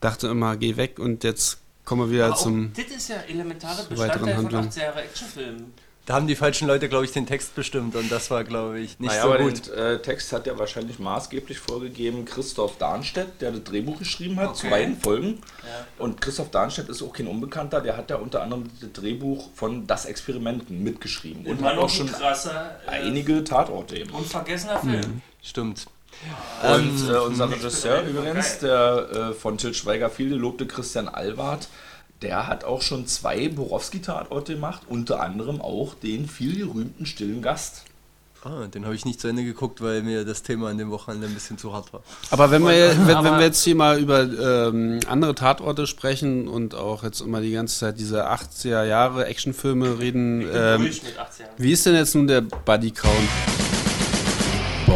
dachte immer, geh weg und jetzt kommen wir wieder Aber auch zum... das ist ja elementare Bestandteil von Handlung. 80 Jahre Actionfilmen. Da haben die falschen Leute, glaube ich, den Text bestimmt und das war, glaube ich, nicht naja, so aber gut. den äh, Text hat ja wahrscheinlich maßgeblich vorgegeben Christoph Darnstedt, der das Drehbuch geschrieben hat zu Okay. beiden Folgen. Ja. Und Christoph Darnstedt ist auch kein Unbekannter, der hat ja unter anderem das Drehbuch von Das Experimenten mitgeschrieben. Und Immer hat auch schon krasser, äh, einige Tatorte eben. unvergessener Film. Mhm. Stimmt. Und äh, unser Ähm, Regisseur geil. übrigens, der äh, von Til Schweiger viel gelobte Christian Alward, der hat auch schon zwei Borowski-Tatorte gemacht, unter anderem auch den viel gerühmten Stillen Gast. Ah, den habe ich nicht zu Ende geguckt, weil mir das Thema an dem Wochenende ein bisschen zu hart war. Aber wenn wir, wenn, wenn wir jetzt hier mal über ähm, andere Tatorte sprechen und auch jetzt immer die ganze Zeit diese 80er Jahre Actionfilme reden, ähm, durch mit 80 Jahren. wie ist denn jetzt nun der Buddy Count?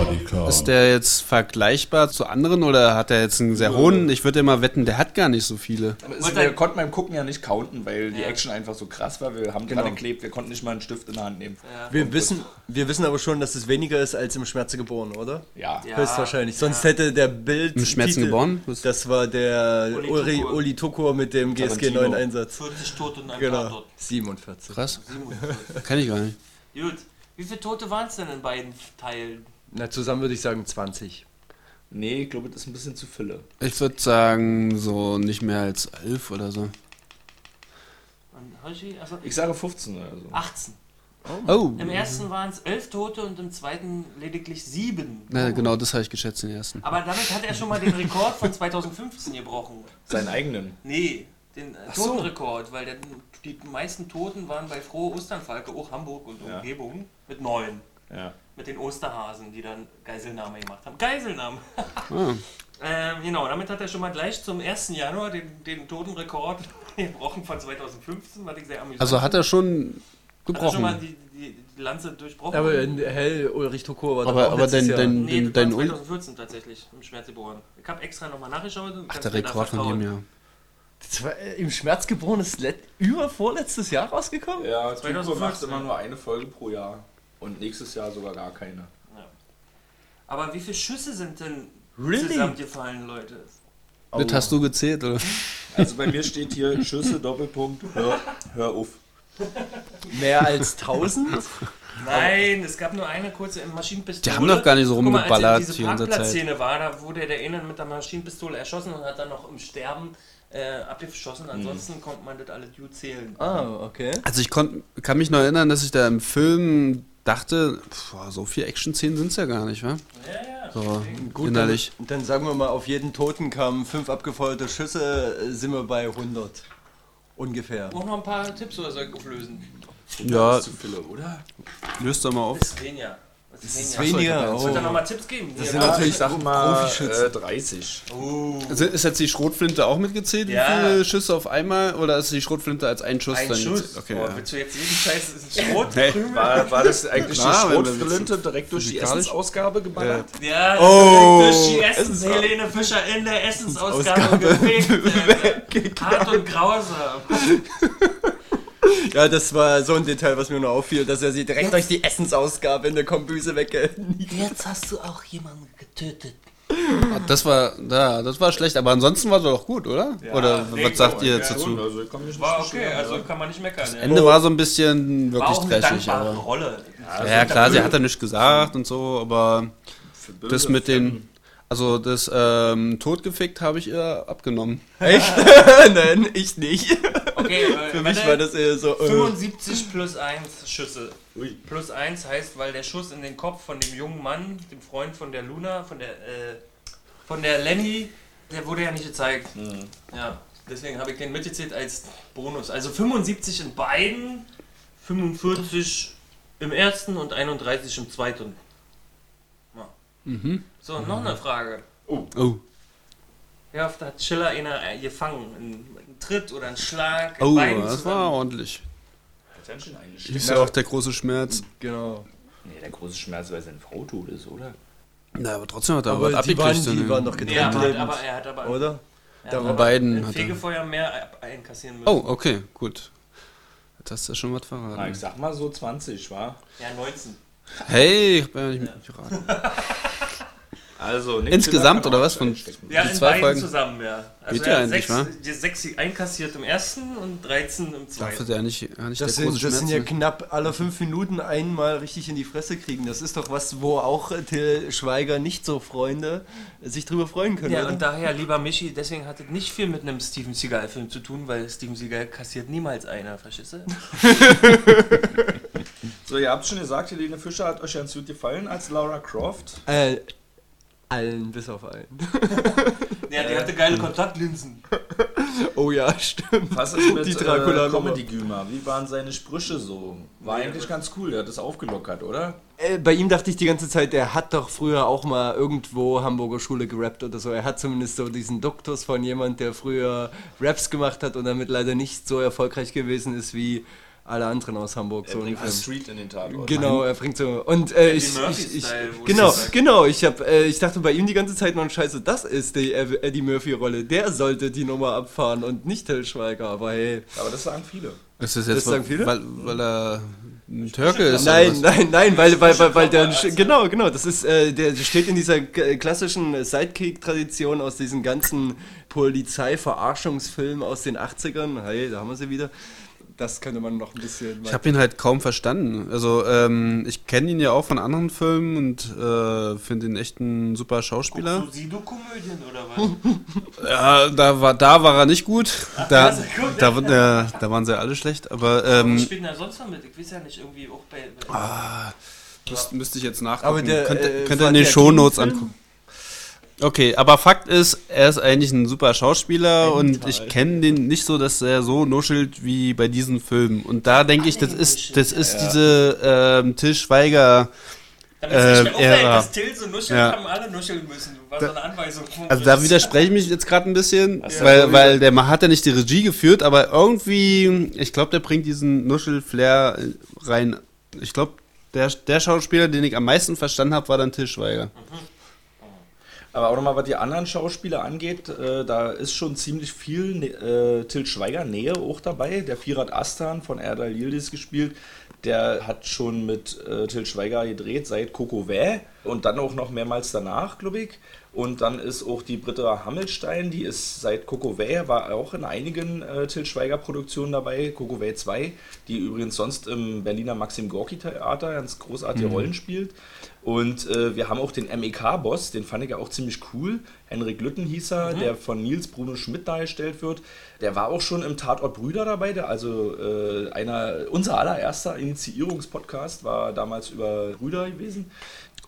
Bodycount. Ist der jetzt vergleichbar zu anderen oder hat er jetzt einen sehr hohen? Ich würde immer wetten, der hat gar nicht so viele. Wir konnten beim Gucken ja nicht counten, weil die. Action einfach so krass war. Wir haben Genau. dran geklebt, wir konnten nicht mal einen Stift in der Hand nehmen. Ja. Wir wissen, wir wissen aber schon, dass es weniger ist als im Schmerze geboren, oder? Ja. Ja. Höchstwahrscheinlich. Sonst ja. hätte der Bild. Im Schmerzen geboren? Das war der Oli Uri. Oli Tukur mit dem GSG Tarantino. 9 Einsatz. 40 Tote und ein Genau. Tatort. 47. Krass, 47. kenn ich gar nicht. Gut. Wie viele Tote waren es denn in beiden Teilen? Na, zusammen würde ich sagen 20. Nee, ich glaube, das ist ein bisschen zu Fülle. Ich würde sagen, so nicht mehr als elf oder so. Und Hoshi? Ich sage 15 oder so. 18. Oh, Im ersten waren es 11 Tote und im zweiten lediglich 7. na, genau das habe ich geschätzt, den ersten. Aber damit hat er schon mal den Rekord von 2015 gebrochen. Seinen eigenen. Nee, den äh, so. Totenrekord, weil der, die meisten Toten waren bei Frohe Osternfalke, auch Hamburg und Ja. Umgebung, mit neun. Ja. Mit den Osterhasen, die dann Geiselnahme gemacht haben. Geiselnahme! Ah, Ähm, genau, damit hat er schon mal gleich zum 1. Januar den, den Totenrekord gebrochen von 2015, was ich sehr amüsant also hat er schon Hat er schon mal gebrochen. die, die, die Lanze durchbrochen? Aber in Hell Ulrich Tukur war Aber, auch aber dein, dein, nee, dein, das dein, Un 2014 tatsächlich, im Schmerz geboren. Ich habe extra nochmal nachgeschaut. und Ach, kannst der Rekord von dem Jahr. Das war, äh, Im Schmerz geboren ist über vorletztes Jahr rausgekommen? Ja, 2015. Tukur macht immer nur eine Folge pro Jahr. Und nächstes Jahr sogar gar keine. Aber wie viele Schüsse sind denn Really? zusammengefallen, Leute? Das hast du gezählt, oder? Also bei mir steht hier Schüsse, Doppelpunkt, hör, hör auf. Mehr als 1000? Nein, es gab nur eine kurze Maschinenpistole. Die haben doch gar nicht so Guck mal, rumgeballert als die diese. Parkplatzszene war, da wurde der eine mit der Maschinenpistole erschossen und hat dann noch im Sterben äh, abgeschossen. Ansonsten konnte man das alle gut zählen. ah, okay. Also ich konnt, kann mich noch erinnern, dass ich da im Film dachte, boah, so viele Action-Szenen sind es ja gar nicht, wa? Ja, ja. So, Gut, innerlich. Dann, dann sagen wir mal, auf jeden Toten kamen fünf abgefeuerte Schüsse, äh, sind wir bei 100. Ungefähr. Auch noch ein paar Tipps oder soll ich auflösen? Ja, Zu Fülle, oder? löst doch mal auf. Bis Svenja. Was ist weniger? weniger. Ich wollte Oh. noch mal Tipps geben. Das sind natürlich ich sag mal Profischützen. äh, 30. Ist ist jetzt die Schrotflinte auch mitgezählt? Ja. Wie viele Schüsse auf einmal? Oder ist die Schrotflinte als ein Schuss Ein dann Schuss. Okay, ja. willst du jetzt jeden Scheiß ist ein Schrot? Nee. War, war das eigentlich Klar, die Schrotflinte direkt durch die Essensausgabe geballert? Ja, Oh. direkt durch die Essens Helene Fischer in der Essensausgabe gefickt. Alter. Hart und grausam. Ja, das war so ein Detail, was mir nur auffiel, dass er sie direkt durch die Essensausgabe in der Kombüse wegge... Jetzt hast du auch jemanden getötet. Das war, ja, das war schlecht, aber ansonsten war es doch gut, oder? oder nee, was sagt ihr ja, dazu? Also, War okay, also ja. kann man nicht meckern. Ja. Ende war so ein bisschen War wirklich dankbare aber. Rolle. Ja, klar, sie hat ja nichts gesagt und so, aber das mit den. Also das ähm, Totgefickt habe ich ihr abgenommen. Echt? Nein, ich nicht. Okay, äh, Für mich warte. war das eher so... Äh, 75 plus 1 Schüsse. Ui. Plus 1 heißt, weil der Schuss in den Kopf von dem jungen Mann, dem Freund von der Luna, von der, äh, von der Lenny, der wurde ja nicht gezeigt. Ja, deswegen habe ich den mitgezählt als Bonus. Also 75 in beiden, 45 im ersten und 31 im zweiten. Ja. So, noch eine Frage. Oh. Wie oft hat Schiller einer äh, gefangen? Ein, ein Tritt oder ein Schlag? Oh, Beiden das zusammen? war ordentlich. Attention eingeschickt. Ist ja auch der große Schmerz. Genau. Nee, der große Schmerz, weil seine Frau tot ist, oder? Na, aber trotzdem hat er Aber was die waren, abgekriegt. die dann. waren noch Nee, getrennt aber, lebend, aber er hat aber oder? er Da hat war aber beiden er- Fegefeuer mehr einkassieren müssen. Oh, okay, gut. Jetzt hast du ja schon was Na, ich verraten. sag mal so 20, war. Ja, 19. Hey, ich hab ja nicht mitgeraten. Also, Nick Insgesamt oder was? Von. Ja, Die in zwei beiden Folgen. zusammen, ja. Also Geht er ja hat eigentlich, sechs, wa? sechs einkassiert im ersten und 13 im zweiten. nicht, ja nicht Das der große sind, das sind ja knapp alle fünf Minuten einmal richtig in die Fresse kriegen. Das ist doch was, wo auch äh, Till Schweiger nicht so Freunde sich drüber freuen können. Ja, oder? und daher, lieber Michi, deswegen hat es nicht viel mit einem Steven Seagal-Film zu tun, weil Steven Seagal kassiert niemals einer, verstehst du? So, ihr habt schon gesagt, Helene Fischer hat euch ganz gut gefallen als Laura Croft. äh, allen, bis auf allen. Ja, die hatte geile Kontaktlinsen. Oh ja, stimmt. Was ist mit Die äh, Dracula-Nummer. Comedy Gümer? Wie waren seine Sprüche so? War eigentlich ganz cool, der hat das aufgelockert, oder? Äh, bei ihm dachte ich die ganze Zeit, der hat doch früher auch mal irgendwo Hamburger Schule gerappt oder so. Er hat zumindest so diesen Duktus von jemand, der früher Raps gemacht hat und damit leider nicht so erfolgreich gewesen ist wie alle anderen aus Hamburg. Er so bringt Street in den Tatort. Genau, er bringt so. Und äh, Eddie ich, ich, ich genau, genau. Ich habe, äh, ich dachte bei ihm die ganze Zeit noch Scheiße. Das ist die Eddie Murphy Rolle. Der sollte die Nummer abfahren und nicht Till Schweiger. Aber hey, Aber das sagen viele. Ist das Das jetzt, sagen viele? weil, weil er ein Türke ist? nein, nein, nein, weil, weil, weil, weil der genau, genau. Das ist, äh, der steht in dieser klassischen Sidekick-Tradition aus diesen ganzen Polizeiverarschungsfilmen aus den 80ern. Hey, da haben wir sie wieder. Das könnte man noch ein bisschen. Ich habe ihn halt kaum verstanden. Also ähm, ich kenne ihn ja auch von anderen Filmen und äh, finde ihn echt ein super Schauspieler. So Sido-Komödien oder was? Ja, da war, da war er nicht gut. Da, ist gut. da, da, da waren sie alle schlecht. Aber ähm, spielt denn da sonst noch mit? Ich weiß ja nicht, irgendwie auch bei. bei müsste, müsste ich jetzt nachgucken. Aber der, könnt, äh, könnt ihr in den Shownotes angucken. Okay, aber Fakt ist, er ist eigentlich ein super Schauspieler und ich kenne den nicht so, dass er so nuschelt wie bei diesen Filmen. Und da denke ich, das ist, das ist diese ähm, Till Schweiger. Damit es nicht auffällt, ja. dass Till so nuschelt, Ja. haben alle nuscheln müssen. War so eine Anweisung. Also da widerspreche ich mich jetzt gerade ein bisschen, weil, weil der hat ja nicht die Regie geführt, aber irgendwie, ich glaube, der bringt diesen Nuschel-Flair rein. Ich glaube, der, der Schauspieler, den ich am meisten verstanden habe, war dann Till Schweiger. Aber auch nochmal, was die anderen Schauspieler angeht, äh, da ist schon ziemlich viel ne äh, Til Schweiger Nähe auch dabei. Der Firat Astan von Erdal Yildiz gespielt, der hat schon mit äh, Til Schweiger gedreht seit Coco Vä und dann auch noch mehrmals danach, glaube ich. Und dann ist auch die Britta Hammelstein, die ist seit Coco Vä, war auch in einigen äh, Til Schweiger Produktionen dabei, Coco Vä 2, die übrigens sonst im Berliner Maxim Gorki Theater ganz großartige Rollen spielt. Und äh, wir haben auch den MEK-Boss, den fand ich ja auch ziemlich cool. Henrik Lütten hieß er, der von Nils Bruno Schmidt dargestellt wird. Der war auch schon im Tatort Brüder dabei, der also äh, einer, unser allererster Initiierungspodcast war damals über Brüder gewesen.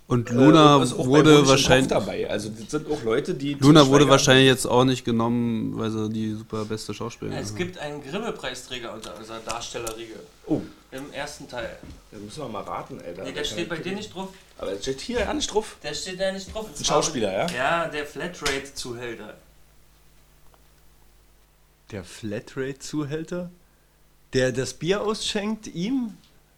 Und Äh, Luna und auch bei wurde wahrscheinlich. Dabei. Also das sind auch Leute, die. Luna wurde wahrscheinlich jetzt auch nicht genommen, weil sie die super beste Schauspielerin Es ist. gibt einen Grimme-Preisträger unter unserer Darstellerriege. Oh, Im ersten Teil. Da müssen wir mal raten, ey. Da Nee, der steht bei dir nicht drauf. Aber der steht hier ja nicht drauf. Der steht da nicht drauf. Ein Schauspieler, ja? Ja, der Flatrate-Zuhälter. Der Flatrate-Zuhälter? Der das Bier ausschenkt ihm?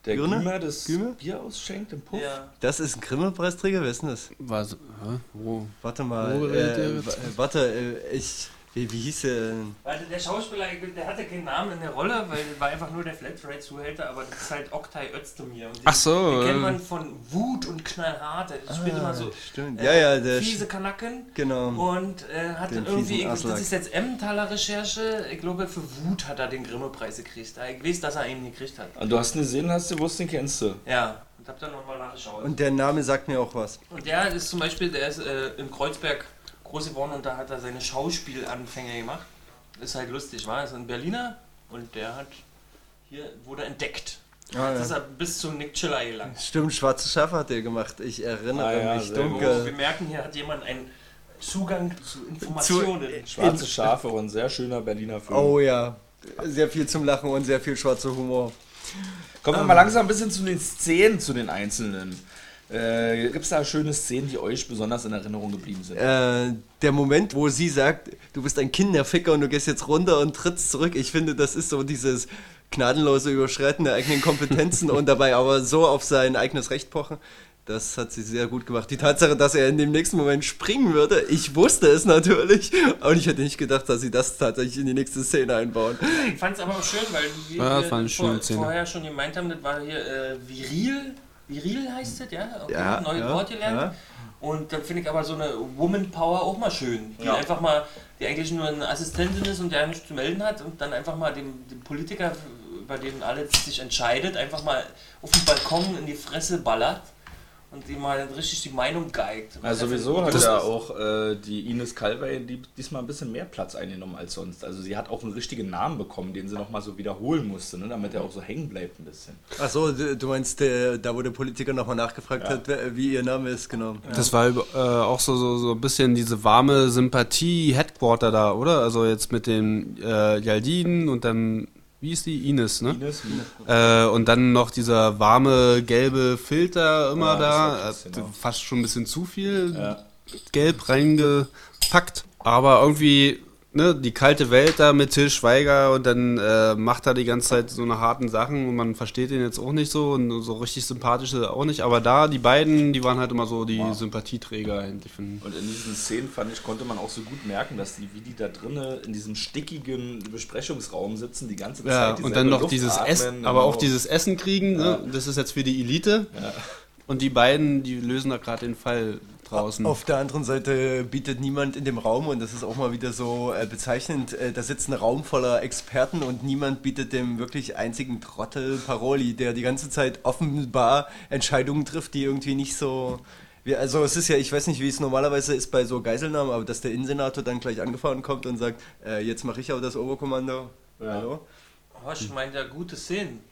Der Gürne? Gümer das Gümer? Bier ausschenkt im Puff. Ja. Das ist ein Grimme-Preisträger? Wer ist denn das? War so, hä? Wo? Warte mal. Wo Äh, wa- warte, äh, ich. Wie, wie hieß der? denn? Weil der Schauspieler, der hatte keinen Namen in der Rolle, weil der war einfach nur der Flatrate-Zuhälter, aber das ist halt Oktay Özdemir. Und den- Ach so, Den kennt man von Wut und Knallhart. Der spielt immer so Ah, Stimmt. äh, Ja, ja, der. fiese Kanacken. Genau. Und äh, hat Den irgendwie, das ist jetzt Emmentaler Recherche, ich glaube für Wut hat er den Grimme-Preis gekriegt. Ich weiß, dass er ihn gekriegt hat. Und du hast ihn gesehen, hast du gewusst, den kennst du. Ja, und hab dann nochmal nachgeschaut. Und der Name sagt mir auch was. Und der ist zum Beispiel, der ist äh, in Kreuzberg groß geworden und da hat er seine Schauspielanfänge gemacht. Ist halt lustig, war ist ein Berliner und der hat hier wurde entdeckt. Ah, Jetzt ist ja. er bis zu Nick Chiller gelangt. Stimmt, Schwarze Schafe hat der gemacht. Ich erinnere Ah, ja, mich Oh, wir dunkel. merken, hier hat jemand einen Zugang zu Informationen. Schwarze Schafe und ein sehr schöner Berliner Film. Oh ja. Sehr viel zum Lachen und sehr viel schwarzer Humor. Kommen wir mal langsam ein bisschen zu den Szenen, zu den einzelnen. Äh, Gibt es da schöne Szenen, die euch besonders in Erinnerung geblieben sind? Äh, der Moment, wo sie sagt, du bist ein Kinderficker und du gehst jetzt runter und trittst zurück, ich finde, das ist so dieses gnadenlose Überschreiten der eigenen Kompetenzen und dabei aber so auf sein eigenes Recht pochen. Das hat sie sehr gut gemacht. Die Tatsache, dass er in dem nächsten Moment springen würde, ich wusste es natürlich. Und ich hätte nicht gedacht, dass sie das tatsächlich in die nächste Szene einbauen. Ich fand es aber auch schön, weil wir, Ja, wir vor, vorher schon gemeint haben, das war hier äh, viril. Viril heißt das, ja? Okay, Ja, neues ja, Wort gelernt. ja. Und dann finde ich aber so eine Woman Power auch mal schön. Die Ja. einfach mal, die eigentlich nur eine Assistentin ist und der nichts zu melden hat und dann einfach mal dem, dem Politiker, über den alles sich entscheidet, einfach mal auf den Balkon in die Fresse ballert und ihm mal richtig die Meinung geigt. Also Was sowieso hat ja auch äh, die Ines Calvey die, diesmal ein bisschen mehr Platz eingenommen als sonst. Also sie hat auch einen richtigen Namen bekommen, den sie nochmal so wiederholen musste, ne, damit er auch so hängen bleibt ein bisschen. Achso, du meinst, der, da wo der Politiker nochmal nachgefragt Ja. hat, wie ihr Name ist, genau. Das war äh, auch so, so, so ein bisschen diese warme Sympathie-Headquarter da, oder? Also jetzt mit den äh, Jaldinen und dann, wie ist die? Ines, ne? Ines, Äh, und dann noch dieser warme gelbe Filter immer Ja, da. war krass, Äh, genau. Fast schon ein bisschen zu viel Ja. gelb reingepackt. Aber irgendwie, ne, die kalte Welt da mit Till Schweiger und dann äh, macht er die ganze Zeit so eine harten Sachen und man versteht ihn jetzt auch nicht so und so richtig sympathisch ist er auch nicht. Aber da, die beiden, die waren halt immer so die Wow. Sympathieträger eigentlich. Von, Und in diesen Szenen fand ich, konnte man auch so gut merken, dass die, wie die da drinnen in diesem stickigen Besprechungsraum sitzen, die ganze Zeit. ja, und dann noch Luft dieses atmen, Essen, aber auch dieses Essen kriegen, ne? das ist jetzt für die Elite. Ja. Und die beiden, die lösen da gerade den Fall draußen. Auf der anderen Seite bietet niemand in dem Raum, und das ist auch mal wieder so äh, bezeichnend, äh, da sitzt ein Raum voller Experten und niemand bietet dem wirklich einzigen Trottel Paroli, der die ganze Zeit offenbar Entscheidungen trifft, die irgendwie nicht so. Wie, also es ist ja, ich weiß nicht, wie es normalerweise ist bei so Geiselnahmen, aber dass der Innensenator dann gleich angefahren kommt und sagt, äh, jetzt mache ich aber das Oberkommando. Ja. Hallo? Hosch meint ja gute Szenen.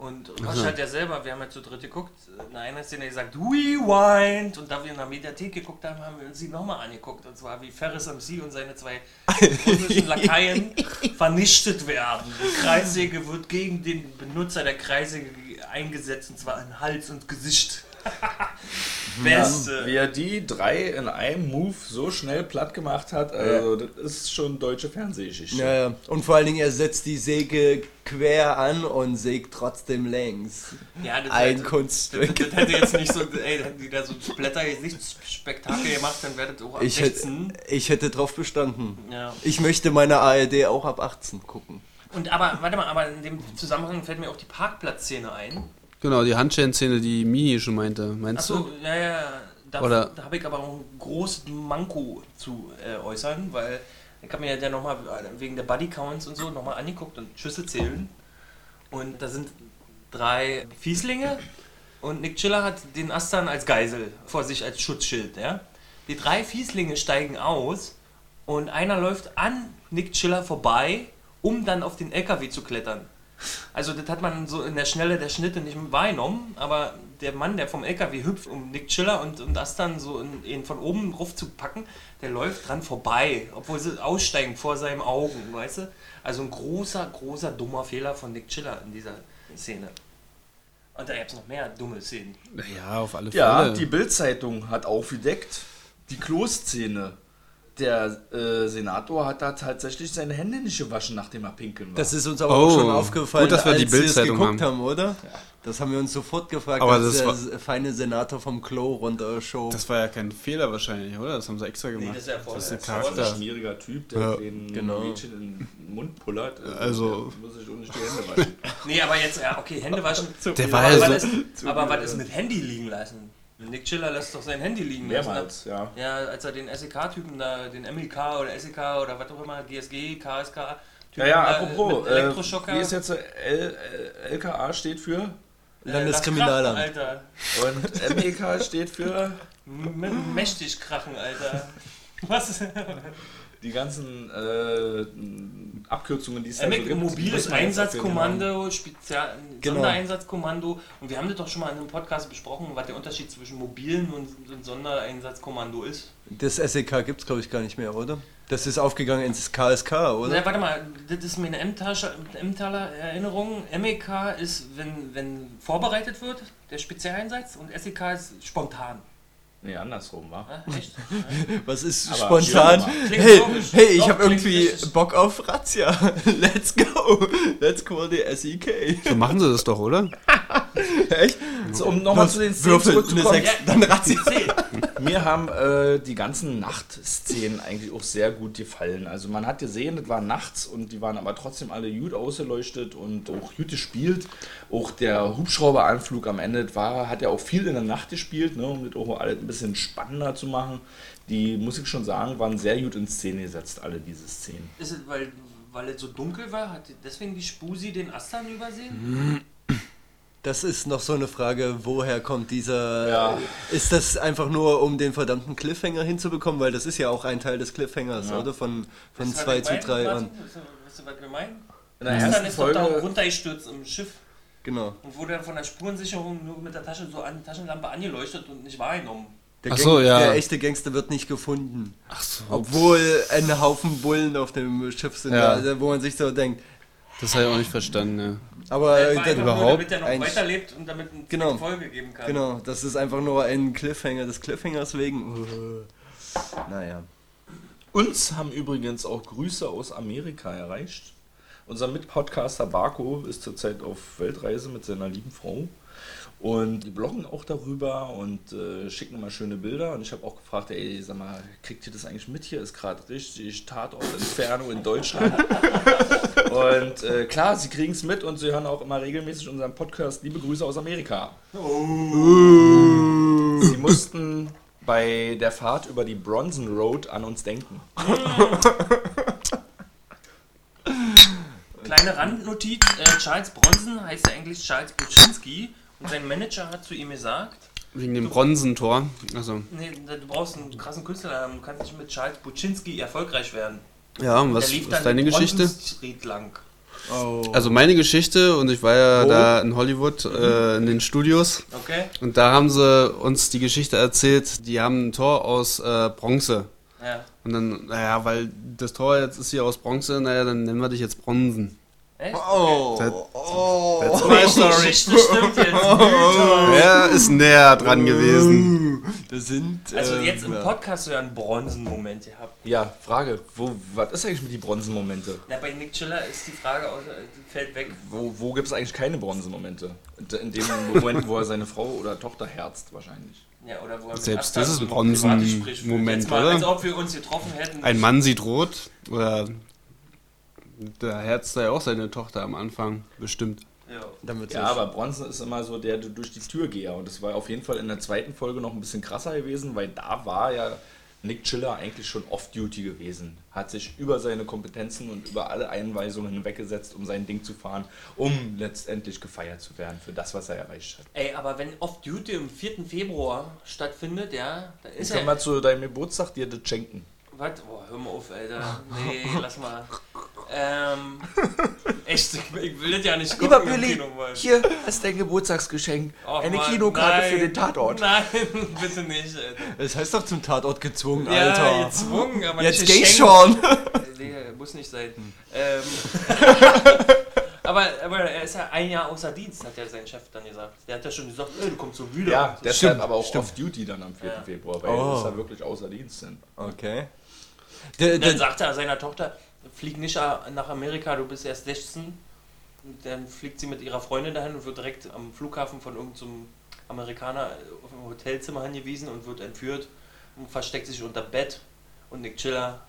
Und Hosch hat ja selber, wir haben ja zu dritt geguckt, in einer Szene gesagt, Rewind. Und da wir in der Mediathek geguckt haben, haben wir uns sie nochmal angeguckt. Und zwar wie Ferris MC und seine zwei russischen Lakaien vernichtet werden. Die Kreissäge wird gegen den Benutzer der Kreissäge eingesetzt, und zwar in Hals und Gesicht. Beste. Wie er die drei in einem Move so schnell platt gemacht hat, also das ist schon deutsche Fernsehgeschichte. Ja, ja. Und vor allen Dingen, er setzt die Säge quer an und sägt trotzdem längs. Ja, das Ein hätte- Kunststück. Das, das hätte jetzt nicht so, ey, hätten die da so ein Blätter-Gesichtsspektakel gemacht, dann wäre das auch ab Ich hätte, 16. ich hätte drauf bestanden. Ja. Ich möchte meine ARD auch ab 18 gucken. Und aber, warte mal, aber in dem Zusammenhang fällt mir auch die Parkplatzszene ein. Genau, die Handschellen-Szene, die Mini schon meinte. Meinst Achso, du? ja, ja, da, Oder- da habe ich aber auch ein großes Manko zu äh, äußern, weil ich habe mir ja nochmal wegen der Bodycounts und so nochmal angeguckt und Schüsse zählen. Und da sind drei Fieslinge und Nick Chiller hat den Astan als Geisel vor sich als Schutzschild. Ja? Die drei Fieslinge steigen aus und einer läuft an Nick Chiller vorbei, um dann auf den LKW zu klettern. Also das hat man so in der Schnelle der Schnitte nicht wahrgenommen, aber der Mann, der vom LKW hüpft, um Nick Chiller und, und das dann so in, ihn von oben rauf zu packen, der läuft dran vorbei, obwohl sie aussteigen vor seinen Augen, weißt du? Also ein großer, großer, dummer Fehler von Nick Chiller in dieser Szene. Und da gab es noch mehr dumme Szenen. Ja, auf alle Ja, Fälle. die Bild-Zeitung hat aufgedeckt, die Kloszene. Der äh, Senator hat da tatsächlich seine Hände nicht gewaschen, nachdem er pinkeln war. Das ist uns aber Oh, auch schon aufgefallen, gut, dass wir die als wir es Bildzeitung geguckt haben. haben, oder? Das haben wir uns sofort gefragt, Aber als das der feine Senator vom Klo runterschob. das war ja kein Fehler wahrscheinlich, oder? Das haben sie extra gemacht. das ist ja voll- das ist ein Charakter. schmieriger Typ, der Ja, den genau. Mädchen in den Mund pullert. Also- der muss auch nicht die Hände waschen. Nee, aber jetzt, ja, okay, Hände waschen. Der war aber, ja was so- ist, aber was ist mit Handy liegen lassen? Nick Chiller lässt doch sein Handy liegen lassen. Mehrmals, ja. Ja, als er den SEK-Typen da, den MEK oder SEK oder was auch immer, GSG, KSK. Ja, ja, da, apropos, mit äh, Elektroschocker. wie ist jetzt äh, L, äh, LKA steht für äh, Landeskriminalamt. Alter. und MEK steht für M mächtig krachen, Alter. Was? Die ganzen äh, Abkürzungen, die es da so gibt. mobiles Einsatzkommando, Spezial Genau. Sondereinsatzkommando. Und wir haben das doch schon mal in einem Podcast besprochen, was der Unterschied zwischen mobilen und, und Sondereinsatzkommando ist. Das SEK gibt es, glaube ich, gar nicht mehr, oder? Das ist aufgegangen ins KSK, oder? Na, warte mal, das ist mir eine Emtaler Emtaler Erinnerung. MEK ist, wenn, wenn vorbereitet wird, der Spezialeinsatz, und SEK ist spontan. Nee, andersrum, wa? Ja, echt? Was ist Aber spontan? Hey, logisch. hey, ich habe irgendwie richtig. Bock auf Razzia. Let's go. Let's call the SEK. So machen sie das doch, oder? Echt? So, um nochmal zu den Szenen Würfel, eine zurückzukommen. 6, dann Razzia. Mir haben äh, die ganzen Nachtszenen eigentlich auch sehr gut gefallen. Also man hat gesehen, das war nachts und die waren aber trotzdem alle gut ausgeleuchtet und auch gut gespielt. Auch der Hubschrauberanflug am Ende war, hat ja auch viel in der Nacht gespielt, ne, um das auch alles ein bisschen spannender zu machen. Die, muss ich schon sagen, waren sehr gut in Szene gesetzt, alle diese Szenen. Ist es, weil, weil es so dunkel war, hat deswegen die Spusi den Astan übersehen? Das ist noch so eine Frage, woher kommt dieser. Ja. Ist das einfach nur, um den verdammten Cliffhanger hinzubekommen? Weil das ist ja auch ein Teil des Cliffhangers, Ja. oder? Von, von Weißt du, was 2 ich zu meine, 3 Martin? an. Weißt du, was wir meinen? In der Astan ersten ist doch da Folge, runtergestürzt im Schiff Genau. und wurde dann von der Spurensicherung nur mit der Tasche so an Taschenlampe angeleuchtet und nicht wahrgenommen. Der, so, Gang- ja. der echte Gangster wird nicht gefunden. Ach so. Obwohl ein Haufen Bullen auf dem Schiff sind, Ja. da, wo man sich so denkt. Das habe ich auch nicht verstanden, ja. Aber Äh, das, einfach nur, überhaupt damit er noch weiterlebt und damit eine Genau. Folge geben kann. genau, das ist einfach nur ein Cliffhanger des Cliffhangers wegen. Uh, naja. Uns haben übrigens auch Grüße aus Amerika erreicht. Unser Mitpodcaster Barco ist zurzeit auf Weltreise mit seiner lieben Frau. Und die bloggen auch darüber und äh, schicken immer schöne Bilder. Und ich habe auch gefragt, ey, sag mal, kriegt ihr das eigentlich mit? Hier ist gerade richtig Tatort-Inferno in Deutschland. und äh, klar, sie kriegen es mit und sie hören auch immer regelmäßig unseren Podcast Liebe Grüße aus Amerika. Sie mussten bei der Fahrt über die Bronson Road an uns denken. Kleine Randnotiz: äh, Charles Bronson heißt ja eigentlich Charles Buczynski und sein Manager hat zu ihm gesagt: Wegen dem Bronzentor. Also, Nee, du brauchst einen krassen Künstlernamen, du kannst nicht mit Charles Buczynski erfolgreich werden. ja, und was lief ist dann deine Geschichte? Street lang. Oh. Also meine Geschichte, und ich war ja Wo? da in Hollywood äh, in den Studios, Okay? und da haben sie uns die Geschichte erzählt, die haben ein Tor aus äh, Bronze. Ja. Und dann, naja, weil das Tor jetzt ist hier aus Bronze, naja, dann nennen wir dich jetzt Bronzen. Echt? Oh. That- oh. That's Okay. my Die story. Geschichte stimmt jetzt. Mythos. Er ist näher dran gewesen. Das sind. Also ähm, jetzt im. Podcast so einen Bronzen-Moment gehabt. Ja, Frage, wo, was ist eigentlich mit den Bronzenmomente? Ja, bei Nick Chiller ist die Frage, aus- fällt weg. Wo, wo gibt es eigentlich keine Bronzenmomente? In dem Moment, wo er seine Frau oder Tochter herzt, wahrscheinlich. Ja, oder wo er Selbst das ist ein private Bronzen- Gespräch führt. Moment, Jetzt mal, oder? Als ob wir uns getroffen hätten. Ein Mann sieht rot, oder da herzt er ja auch seine Tochter am Anfang, bestimmt. Ja. Aber Bronson ist immer so der durch die Türgeher. Und das war auf jeden Fall in der zweiten Folge noch ein bisschen krasser gewesen, weil da war ja Nick Chiller eigentlich schon off-duty gewesen. Hat sich über seine Kompetenzen und über alle Einweisungen hinweggesetzt, um sein Ding zu fahren, um letztendlich gefeiert zu werden für das, was er erreicht hat. Ey, aber wenn Off-Duty am 4. Februar stattfindet, ja, dann Ich ist kann ja... mal zu deinem Geburtstag dir das schenken. Was? Oh, hör mal auf, Alter. Nee, lass mal. Ähm, echt, ich will das ja nicht gucken Kino, Mann. hier ist dein Geburtstagsgeschenk. Och, Mann, nein, Nein, bitte nicht, Alter. Das heißt doch zum Tatort gezwungen, Ja, Alter. gezwungen, aber Jetzt geschenkt. schon. Nee, muss nicht sein. Ähm, Aber, aber er ist ja ein Jahr außer Dienst, hat ja sein Chef dann gesagt. Der hat ja schon gesagt, ey, du kommst so wieder. Ja, So, deshalb aber auch off-duty dann am 4. Ja. Februar, weil Oh. ist er wirklich außer Dienst sind. Okay. Der, Und dann sagt er seiner Tochter, flieg nicht nach Amerika, du bist erst 16. Und dann fliegt sie mit ihrer Freundin dahin und wird direkt am Flughafen von irgendeinem Amerikaner auf ein Hotelzimmer hingewiesen und wird entführt und versteckt sich unter Bett. Und Nick Chiller,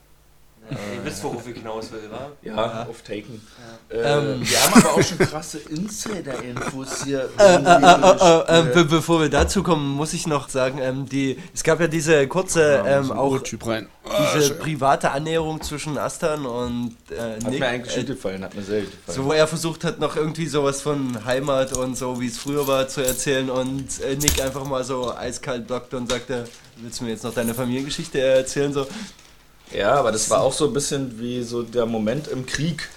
ja, ihr wisst, worauf ich hinaus will, wa? Ja, auf Taken. Äh, Ähm. wir haben aber auch schon krasse Insider-Infos hier. Äh, äh, äh, äh, be bevor wir dazu kommen, muss ich noch sagen, ähm, die, es gab ja diese kurze, ähm, auch Typ rein. diese private Annäherung zwischen Astan und äh, Hat Nick, mir eigentlich äh, gut gefallen, hat mir sehr gut gefallen. so wo er versucht hat, noch irgendwie sowas von Heimat und so, wie es früher war, zu erzählen und äh, Nick einfach mal so eiskalt blockte und sagte, willst du mir jetzt noch deine Familiengeschichte erzählen? So, Ja, aber das war auch so ein bisschen wie so der Moment im Krieg,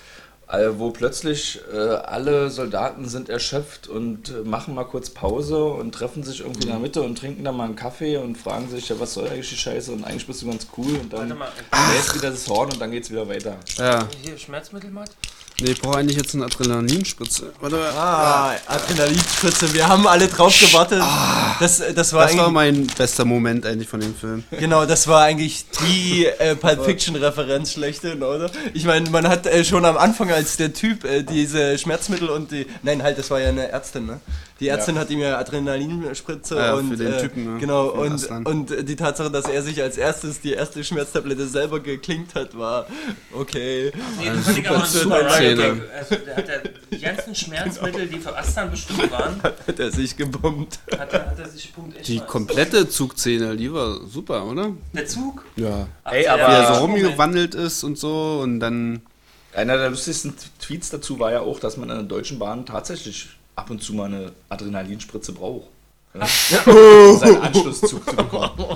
äh, wo plötzlich äh, alle Soldaten sind erschöpft und äh, machen mal kurz Pause und treffen sich irgendwie in der Mitte und trinken dann mal einen Kaffee und fragen sich, ja, was soll eigentlich die Scheiße und eigentlich bist du ganz cool und dann Warte mal, bläst wieder das Horn und dann geht's wieder weiter. Ja. hier Schmerzmittel, Matt? Nee, ich brauche eigentlich jetzt eine Adrenalinspritze. Warte mal. ah, Adrenalinspritze, wir haben alle drauf gewartet. Das, das war Das war mein bester Moment eigentlich von dem Film. genau, das war eigentlich die äh, Pulp Fiction Referenz schlechthin, oder? Ich meine, man hat äh, schon am Anfang, als der Typ äh, diese Schmerzmittel und die, nein, halt, das war ja eine Ärztin, ne? Die Ärztin Ja. hat ihm ja Adrenalinspritze Ja, und für den äh, Typen, ne? genau und, und die Tatsache, dass er sich als erstes die erste Schmerztablette selber geklinkt hat, war okay. Nee, das ein super super Szene. Also, der hat ja die ganzen Schmerzmittel, die für Astan bestimmt waren, Hat er sich gebombt. hat er, hat er sich echt Die was. komplette Zugszene, die war super, oder? Der Zug? Ja. Ey, Ach, aber- Wie er so Moment. rumgewandelt ist und so und dann. Einer der lustigsten Tweets dazu war ja auch, dass man in der Deutschen Bahn tatsächlich ab und zu mal eine Adrenalinspritze braucht. Ja. um seinen Anschlusszug zu bekommen.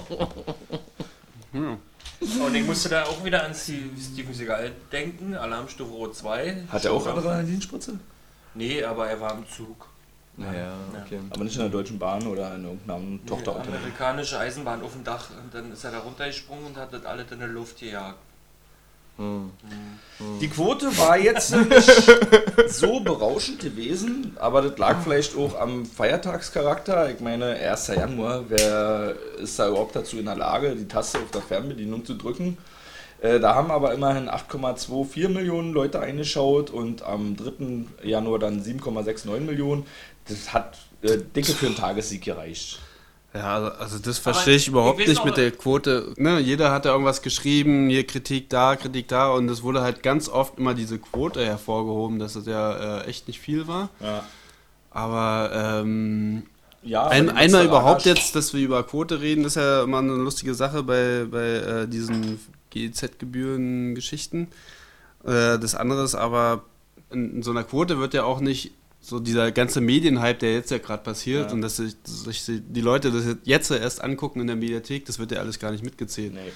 Und ich musste da auch wieder an Steve- Steven Seagal denken, Alarmstufe Rot 2. Hat er auch Adrenalinspritze? Nee, aber er war im Zug. Naja, okay. Aber nicht in der Deutschen Bahn oder in irgendeinem Nee, Tochterunternehmen. amerikanische Eisenbahn auf dem Dach und dann ist er da runtergesprungen und hat das alles in der Luft gejagt. Die Quote war jetzt nicht so berauschend gewesen, aber das lag vielleicht auch am Feiertagscharakter. Ich meine, 1. Januar, wer ist da überhaupt dazu in der Lage, die Taste auf der Fernbedienung zu drücken? Äh, Da haben aber immerhin 8,24 Millionen Leute eingeschaut und am 3. Januar dann 7,69 Millionen. Das hat äh, dicke für einen Tagessieg gereicht. Ja, also- also das verstehe ich ich überhaupt weiß nicht mit der Quote. Ne, jeder hat da irgendwas geschrieben, hier Kritik da, Kritik da und es wurde halt ganz oft immer diese Quote hervorgehoben, dass es ja äh, echt nicht viel war. Ja, Aber ähm, ja ein, einmal überhaupt jetzt, dass wir über Quote reden, ist ja immer eine lustige Sache bei, bei äh, diesen GEZ-Gebühren-Geschichten. Äh, das andere ist aber, in, in so einer Quote wird ja auch nicht so dieser ganze Medienhype, der jetzt ja gerade passiert Ja. und dass sich, sich die Leute das jetzt erst angucken in der Mediathek, das wird ja alles gar nicht mitgezählt. Nee.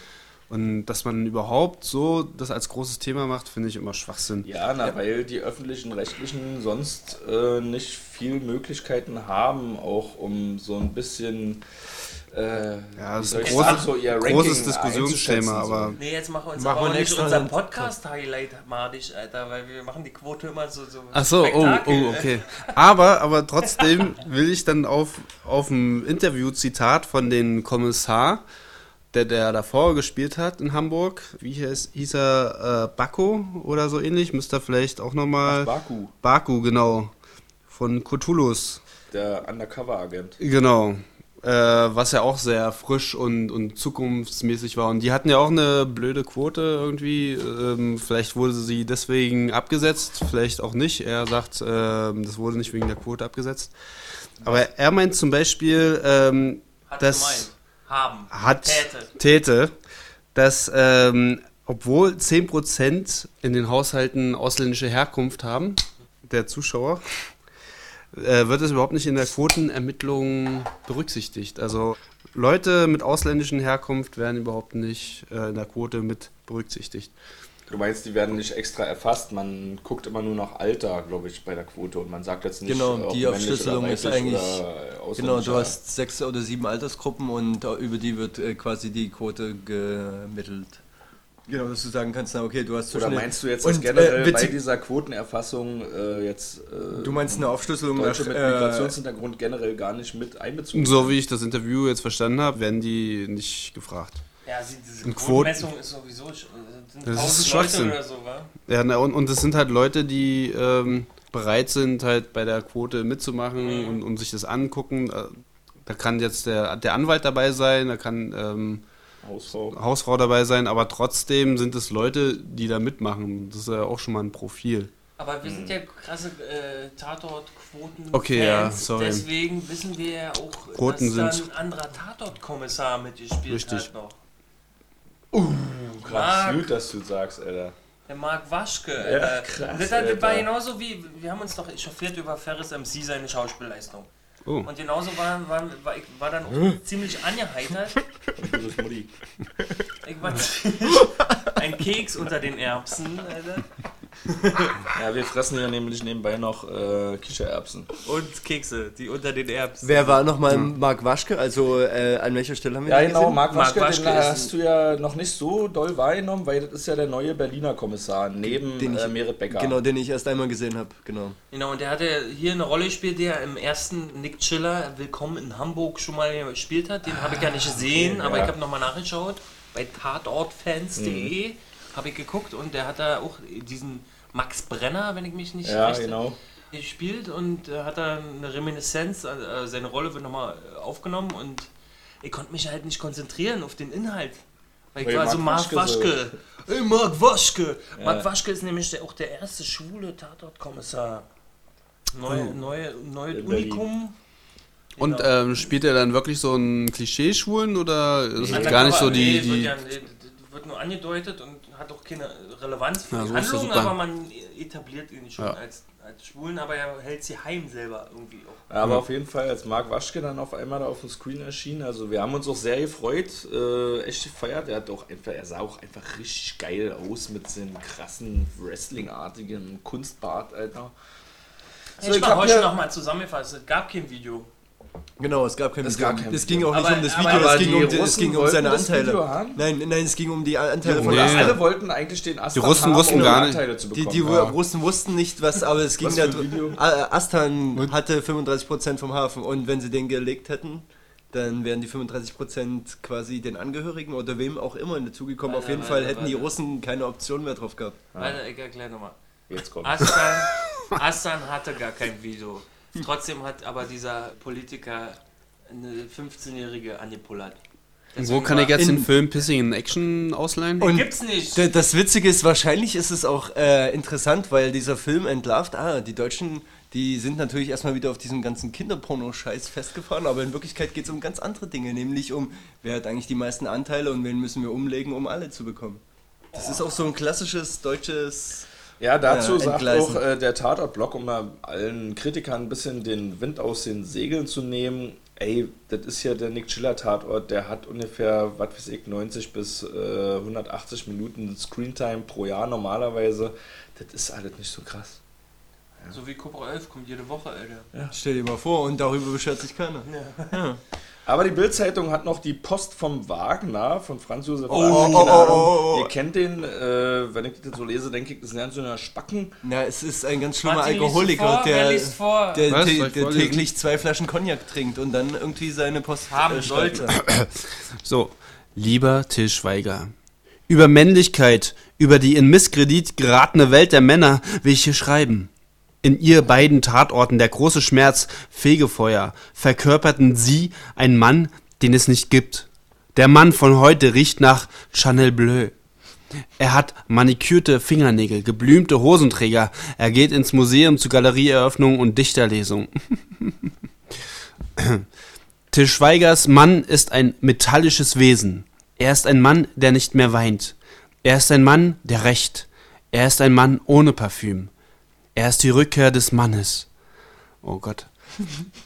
Und dass man überhaupt so das als großes Thema macht, finde ich immer Schwachsinn. Ja, na, weil die öffentlichen Rechtlichen sonst äh, nicht viel Möglichkeiten haben, auch um so ein bisschen äh, Ja, das ist ein sagen, so großes Diskussionsthema, so. aber Nee, jetzt machen wir uns Machen aber wir nicht extra unser einen- Podcast-Highlight madig, Alter, weil wir machen die Quote immer so. so Ach so, oh, oh, okay. Aber, aber trotzdem will ich dann auf, auf ein Interview-Zitat von dem Kommissar, der, der davor gespielt hat in Hamburg, wie hieß, hieß er, äh, Baku oder so ähnlich, müsste er vielleicht auch nochmal... Baku, Baku, genau, von Cthulhus, der Undercover-Agent. genau. Äh, was ja auch sehr frisch und, und zukunftsmäßig war. Und die hatten ja auch eine blöde Quote irgendwie. Ähm, vielleicht wurde sie deswegen abgesetzt, vielleicht auch nicht. Er sagt, ähm, das wurde nicht wegen der Quote abgesetzt. Aber er meint zum Beispiel, ähm, Hat das gemeint. Haben. hat Täte. Täte, dass ähm, obwohl 10% in den Haushalten ausländische Herkunft haben, der Zuschauer, äh, wird es überhaupt nicht in der Quotenermittlung berücksichtigt. Also Leute mit ausländischen Herkunft werden überhaupt nicht äh, in der Quote mit berücksichtigt. Du meinst, die werden nicht extra erfasst, man guckt immer nur nach Alter, glaube ich, bei der Quote und man sagt jetzt nicht, Genau, die Aufschlüsselung ist eigentlich- Genau, du hast sechs oder sieben Altersgruppen und äh, über die wird äh, quasi die Quote gemittelt. Genau, dass du sagen kannst, na okay, du hast Oder meinst du jetzt, Und, dass generell äh, bei dieser Quotenerfassung äh, jetzt äh, Du meinst eine Aufschlüsselung Deutsche nach, mit äh, Migrationshintergrund generell gar nicht mit einbezogen? So wie ich das Interview jetzt verstanden habe, werden die nicht gefragt. Ja, sie, diese Und Quotenmessung ist sowieso sind Das ist 1000 Schwachsinn. Leute oder so, wa? Ja, na, und, und es sind halt Leute, die ähm, bereit sind, halt bei der Quote mitzumachen und, und sich das angucken. Äh, Da kann jetzt der, der Anwalt dabei sein, da kann ähm, Hausfrau. Hausfrau dabei sein, aber trotzdem sind es Leute, die da mitmachen. Das ist ja auch schon mal ein Profil. Aber wir sind ja krasse äh, Tatort-Quoten. Okay, ja, sorry. Deswegen wissen wir ja auch, Quoten dass sind- da ein anderer Tatort-Kommissar mitgespielt Richtig. hat noch. Krass, Marc. gut, dass du sagst, Alter. Der Marc Waschke. Ja, Alter. krass, das, war genauso wie, wir haben uns doch echauffiert über Ferris MC seine Schauspielleistung. Oh. Und genauso war, war, war, ich war dann auch ziemlich angeheitert. Ich war ein Keks unter den Erbsen, Alter. Ja, wir fressen hier nämlich nebenbei noch äh, Kichererbsen. Und Kekse, die unter den Erbsen. Wer war nochmal Marc Waschke? Also äh, an welcher Stelle haben wir Ja, den genau, gesehen? Marc Marc Waschke, Waschke den ist hast du ja noch nicht so doll wahrgenommen, weil das ist ja der neue Berliner Kommissar, neben Den ich- äh, Merit Becker. Genau, den ich erst einmal gesehen habe, genau. Genau, und der hatte hier eine Rolle gespielt, die er im ersten Nick Chiller Willkommen in Hamburg schon mal gespielt hat. Den habe ich ja nicht gesehen, aber ja. ich habe nochmal nachgeschaut. Bei tatortfans.de habe ich geguckt und der hat da auch diesen Max Brenner, wenn ich mich nicht Ja, recht genau. gespielt und äh, hat da eine Reminiszenz, äh, seine Rolle wird nochmal aufgenommen und ich konnte mich halt nicht konzentrieren auf den Inhalt. Weil ich Weil war Marc so Marc Waschke. Hey, Marc Waschke. Ja. Marc Waschke ist nämlich der, auch der erste schwule Tatortkommissar. Neue, neue, neue In Berlin. Unikum. Und Genau. ähm, spielt er dann wirklich so einen Klischee-Schwulen oder ist Undercover, gar nicht so nee, die. Wird, die ja, nee, wird nur angedeutet und hat auch keine Relevanz für Ja, die so Handlung, aber man etabliert ihn schon Ja. als, als Schwulen, aber er hält sie heim selber irgendwie auch. Ja, aber auf jeden Fall, als Marc Waschke dann auf einmal da auf dem Screen erschien, also wir haben uns auch sehr gefreut, äh, echt gefeiert. Er hat auch einfach, er sah auch einfach richtig geil aus mit seinem krassen Wrestling-artigen Kunstbart, Alter. So, ich ich mal hab heute nochmal zusammengefasst, es gab kein Video. Genau, es gab kein Es Video. gab kein es Video. ging auch nicht Aber- um das Video, aber es ging die um, die, es Russen ging um seine das Anteile. Video haben? Nein, nein, es ging um die Anteile Die von Nee. Russen, Astan. alle wollten eigentlich den Astan Russen haben, wussten um gar Anteile zu Die, bekommen. die Ja. Russen wussten nicht, was, aber es ging da Astan hatte 35% vom Hafen und wenn sie den gelegt hätten, dann wären die 35% quasi den Angehörigen oder wem auch immer dazugekommen. Auf jeden warte, Fall hätten die warte. Russen keine Option mehr drauf gehabt. Warte, ich erkläre nochmal. Jetzt kommt. Astan, Astan hatte gar kein Video. Trotzdem hat aber dieser Politiker eine 15-Jährige angepullert. wo Deswegen kann ich jetzt den Film Pissing in Action ausleihen? Und Gibt's nicht. Das Witzige ist, wahrscheinlich ist es auch äh, interessant, weil dieser Film entlarvt, ah, die Deutschen, die sind natürlich erstmal wieder auf diesem ganzen Kinderporno-Scheiß festgefahren, aber in Wirklichkeit geht es um ganz andere Dinge, nämlich um, wer hat eigentlich die meisten Anteile und wen müssen wir umlegen, um alle zu bekommen. Das ist auch so ein klassisches deutsches... Ja, dazu äh, sagt entgleisen. auch äh, der Tatort-Blog, um mal allen Kritikern ein bisschen den Wind aus den Segeln zu nehmen. Ey, das ist ja der Nick Chiller Tatort, der hat ungefähr, was weiß ich, 90 bis äh, 180 Minuten Screentime pro Jahr normalerweise. Das ist alles nicht so krass. So wie Cobra 11 kommt jede Woche, Alter. Stell dir mal vor, und darüber beschwert sich keiner. Aber die Bild-Zeitung hat noch die Post vom Wagner, von Franz Josef Oh, Wagner. oh, oh, Ahnung. oh, oh. Ihr kennt den, äh, wenn ich das so lese, denke ich, das ist ein ganz schöner Spacken. Na, es ist ein ganz schlimmer Martin, Alkoholiker, vor? Der, der, ich der vorlesen? täglich zwei Flaschen Cognac trinkt und dann irgendwie seine Post Haben äh, sollte. So, lieber Till Schweiger. Über Männlichkeit, über die in Misskredit geratene Welt der Männer will ich hier schreiben. In ihr beiden Tatorten der große Schmerz, Fegefeuer, verkörperten sie einen Mann, den es nicht gibt. Der Mann von heute riecht nach Chanel Bleu. Er hat manikürte Fingernägel, geblümte Hosenträger. Er geht ins Museum zu Galerieeröffnung und Dichterlesung. Till Schweigers Mann ist ein metallisches Wesen. Er ist ein Mann, der nicht mehr weint. Er ist ein Mann, der rächt. Er ist ein Mann ohne Parfüm. Er ist die Rückkehr des Mannes. Oh Gott.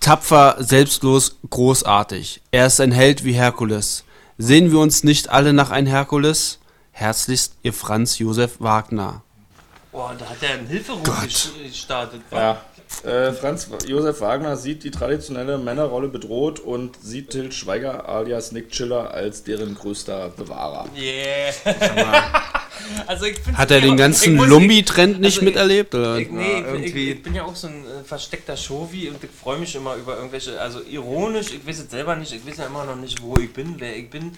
Tapfer, selbstlos, großartig. Er ist ein Held wie Herkules. Sehen wir uns nicht alle nach ein Herkules? Herzlichst, ihr Franz Josef Wagner. Boah, da hat er einen Hilferuf Gott. ges- gestartet. Ja, Äh, Franz Josef Wagner sieht die traditionelle Männerrolle bedroht und sieht Til Schweiger alias Nick Chiller als deren größter Bewahrer. Yeah. Also ich find's Hat er den ganzen Lumbi-Trend nicht also miterlebt? Oder? Ich, nee, ich, ich, irgendwie. ich bin ja auch so ein äh, versteckter Shovi und ich freue mich immer über irgendwelche, also ironisch, ich weiß es selber nicht, ich weiß ja immer noch nicht, wo ich bin, wer ich bin.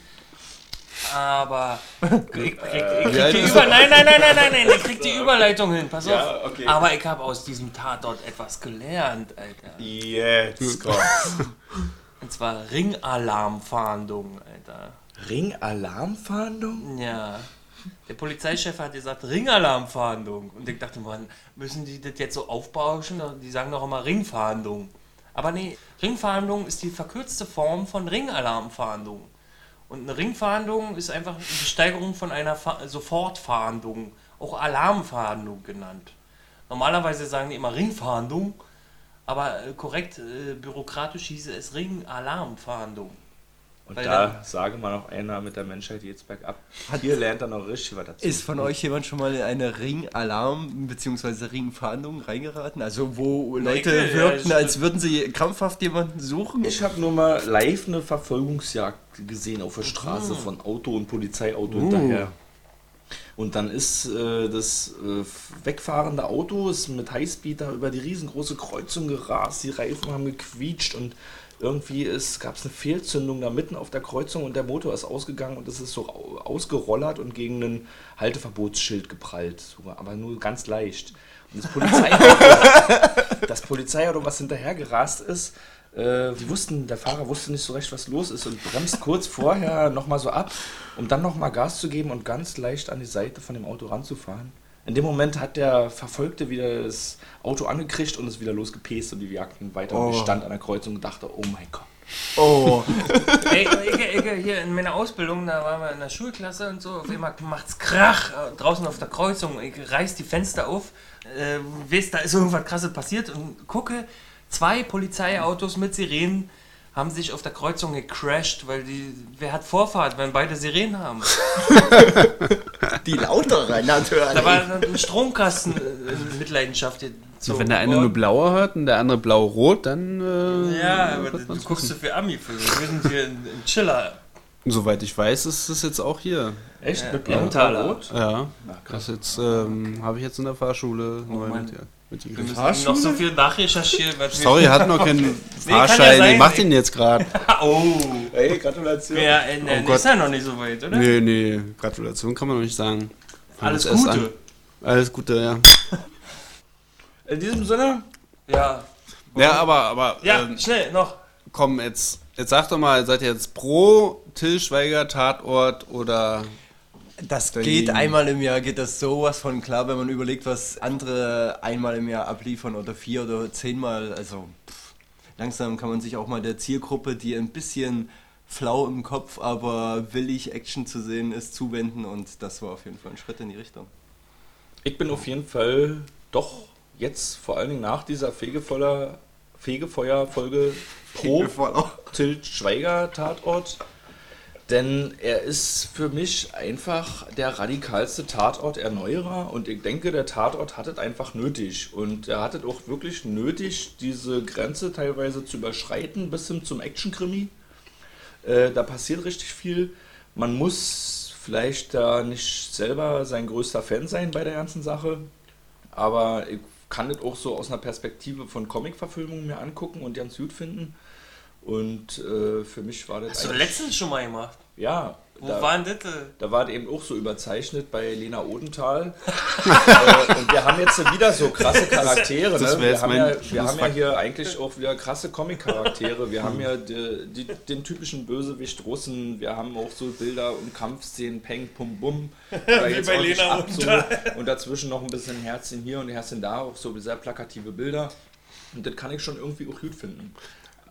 Aber ich krieg, die Über nein, nein, nein, nein, nein, nein, ich krieg die Überleitung hin, pass Ja, auf. okay. Aber ich habe aus diesem Tatort etwas gelernt, Alter. Jetzt komm. Und zwar Ringalarmfahndung, Alter. Ringalarmfahndung? Ja. Der Polizeichef hat gesagt, Ringalarmfahndung. Und ich dachte, wann müssen die das jetzt so aufbauschen? Die sagen doch immer Ringfahndung. Aber nee, Ringfahndung ist die verkürzte Form von Ringalarmfahndung. Und eine Ringfahndung ist einfach eine Steigerung von einer Fa Sofortfahndung, auch Alarmfahndung genannt. Normalerweise sagen die immer Ringfahndung, aber äh, korrekt äh, bürokratisch hieße es Ringalarmfahndung. Und Weil da sage man auch einer mit der Menschheit geht's bergab. Hier lernt er noch richtig was dazu. Ist von euch jemand schon mal in eine Ringalarm- bzw. Ringfahndung reingeraten? Also wo Leute ja, wirkten, ich- als würden sie krampfhaft jemanden suchen? Ich habe nur mal live eine Verfolgungsjagd gesehen auf der Straße von Auto und Polizeiauto hinterher. Und dann ist äh, das äh, wegfahrende Auto ist mit Highspeed da über die riesengroße Kreuzung gerast, die Reifen haben gequietscht und irgendwie gab es eine Fehlzündung da mitten auf der Kreuzung und der Motor ist ausgegangen und es ist so au- ausgerollert und gegen ein Halteverbotsschild geprallt, sogar, aber nur ganz leicht. Und das Polizeiauto, das Polizeiauto, was hinterher gerast ist, äh, die wussten, der Fahrer wusste nicht so recht, was los ist und bremst kurz vorher nochmal so ab, um dann nochmal Gas zu geben und ganz leicht an die Seite von dem Auto ranzufahren. In dem Moment hat der Verfolgte wieder das Auto angekriegt und ist wieder losgepäst und die jagten weiter. Und ich Oh. stand an der Kreuzung und dachte, oh mein Gott. Oh, Ey, ich, ich, hier in meiner Ausbildung, da waren wir in der Schulklasse und so, auf einmal macht's Krach äh, draußen auf der Kreuzung. Ich reiß die Fenster auf, äh, weiß, da ist irgendwas krasses passiert und gucke, zwei Polizeiautos mit Sirenen haben sich auf der Kreuzung gecrashed, weil die, wer hat Vorfahrt, wenn beide Sirenen haben? die lautere natürlich. Da war ein Stromkasten äh, in Mitleidenschaft gezogen Wenn der eine nur blau hat und der andere blau-rot, dann. Äh, Ja, aber du guckst du für Ami-Filme. Wir sind hier in, in Chiller. Soweit ich weiß, ist es jetzt auch hier. Echt? Ja, mit Blau und Emmentaler. Rot? Ja, Na, das jetzt ähm, habe ich jetzt in der Fahrschule neu Mann. mit, ja, Wir mitgekriegt. müssen noch so viel nachrecherchieren. wir- Sorry, hat noch keinen Fahrschein. ja ich mach den jetzt gerade. Oh. Ey, Gratulation. Ja, äh, ne, Oh Gott. ist ja noch nicht so weit, oder? Nee, nee, Gratulation kann man noch nicht sagen. Fang Alles Gute. an. Alles Gute, ja. In diesem Sinne, Ja. Ja, aber, aber Ja, ähm, schnell, noch. komm, jetzt, jetzt sag doch mal, seid ihr jetzt pro Till Schweiger Tatort oder Das Dagegen. geht einmal im Jahr, geht das sowas von klar, wenn man überlegt, was andere einmal im Jahr abliefern oder vier oder zehnmal. Also pff, langsam kann man sich auch mal der Zielgruppe, die ein bisschen flau im Kopf, aber willig Action zu sehen ist, zuwenden und das war auf jeden Fall ein Schritt in die Richtung. ich bin auf jeden Fall doch jetzt vor allen Dingen nach dieser Fegefeuer, Fegefeuer-Folge pro Til Schweiger Tatort. Denn er ist für mich einfach der radikalste Tatort-Erneuerer und ich denke, der Tatort hat es einfach nötig. Und er hat es auch wirklich nötig, diese Grenze teilweise zu überschreiten bis hin zum Action-Krimi. Äh, da passiert richtig viel. Man muss vielleicht da nicht selber sein größter Fan sein bei der ganzen Sache, aber ich kann das auch so aus einer Perspektive von Comic-Verfilmungen mir angucken und ganz gut finden. Und äh, für mich war das Hast du letztens schon mal gemacht? ja, Wo da, waren das? da war das eben auch so überzeichnet bei Lena Odenthal. äh, und wir haben jetzt wieder so krasse Charaktere. Ne? Wir, haben mein ja, wir haben ja hier eigentlich auch wieder krasse Comic-Charaktere. Wir haben ja die, die, den typischen Bösewicht Russen. Wir haben auch so Bilder und Kampfszenen, Peng, Pum, Bum. Wie bei Lena so. Und dazwischen noch ein bisschen Herzchen hier und Herzchen da. Auch so sehr plakative Bilder. Und das kann ich schon irgendwie auch gut finden.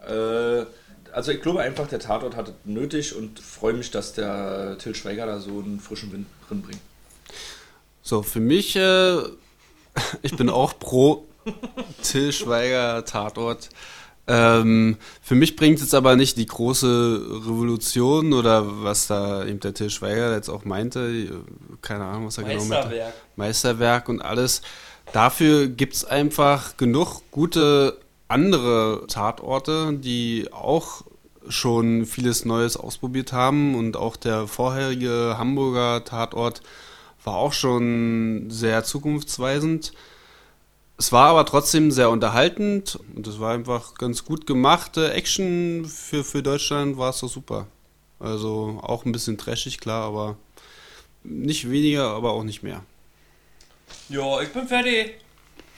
Äh, also ich glaube einfach, der Tatort hat es nötig und freue mich, dass der Till Schweiger da so einen frischen Wind drin bringt. So, für mich, äh, ich bin auch pro Till Schweiger Tatort. Ähm, für mich bringt es aber nicht die große Revolution oder was da eben der Till Schweiger jetzt auch meinte, keine Ahnung, was er genau meinte. Meisterwerk. Meisterwerk und alles, dafür gibt es einfach genug gute andere Tatorte, die auch schon vieles Neues ausprobiert haben und auch der vorherige Hamburger Tatort war auch schon sehr zukunftsweisend. Es war aber trotzdem sehr unterhaltend und es war einfach ganz gut gemachte Action für, für Deutschland war es doch super. Also auch ein bisschen trashig, klar, aber nicht weniger, aber auch nicht mehr. Ja, ich bin fertig.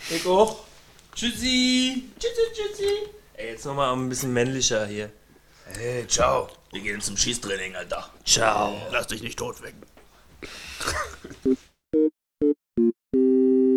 Ich auch. Tschüssi. Tschüssi, tschüssi. Ey, jetzt nochmal ein bisschen männlicher hier. Hey, ciao. Wir gehen zum Schießtraining, Alter. Ciao. Lass dich nicht tot wecken.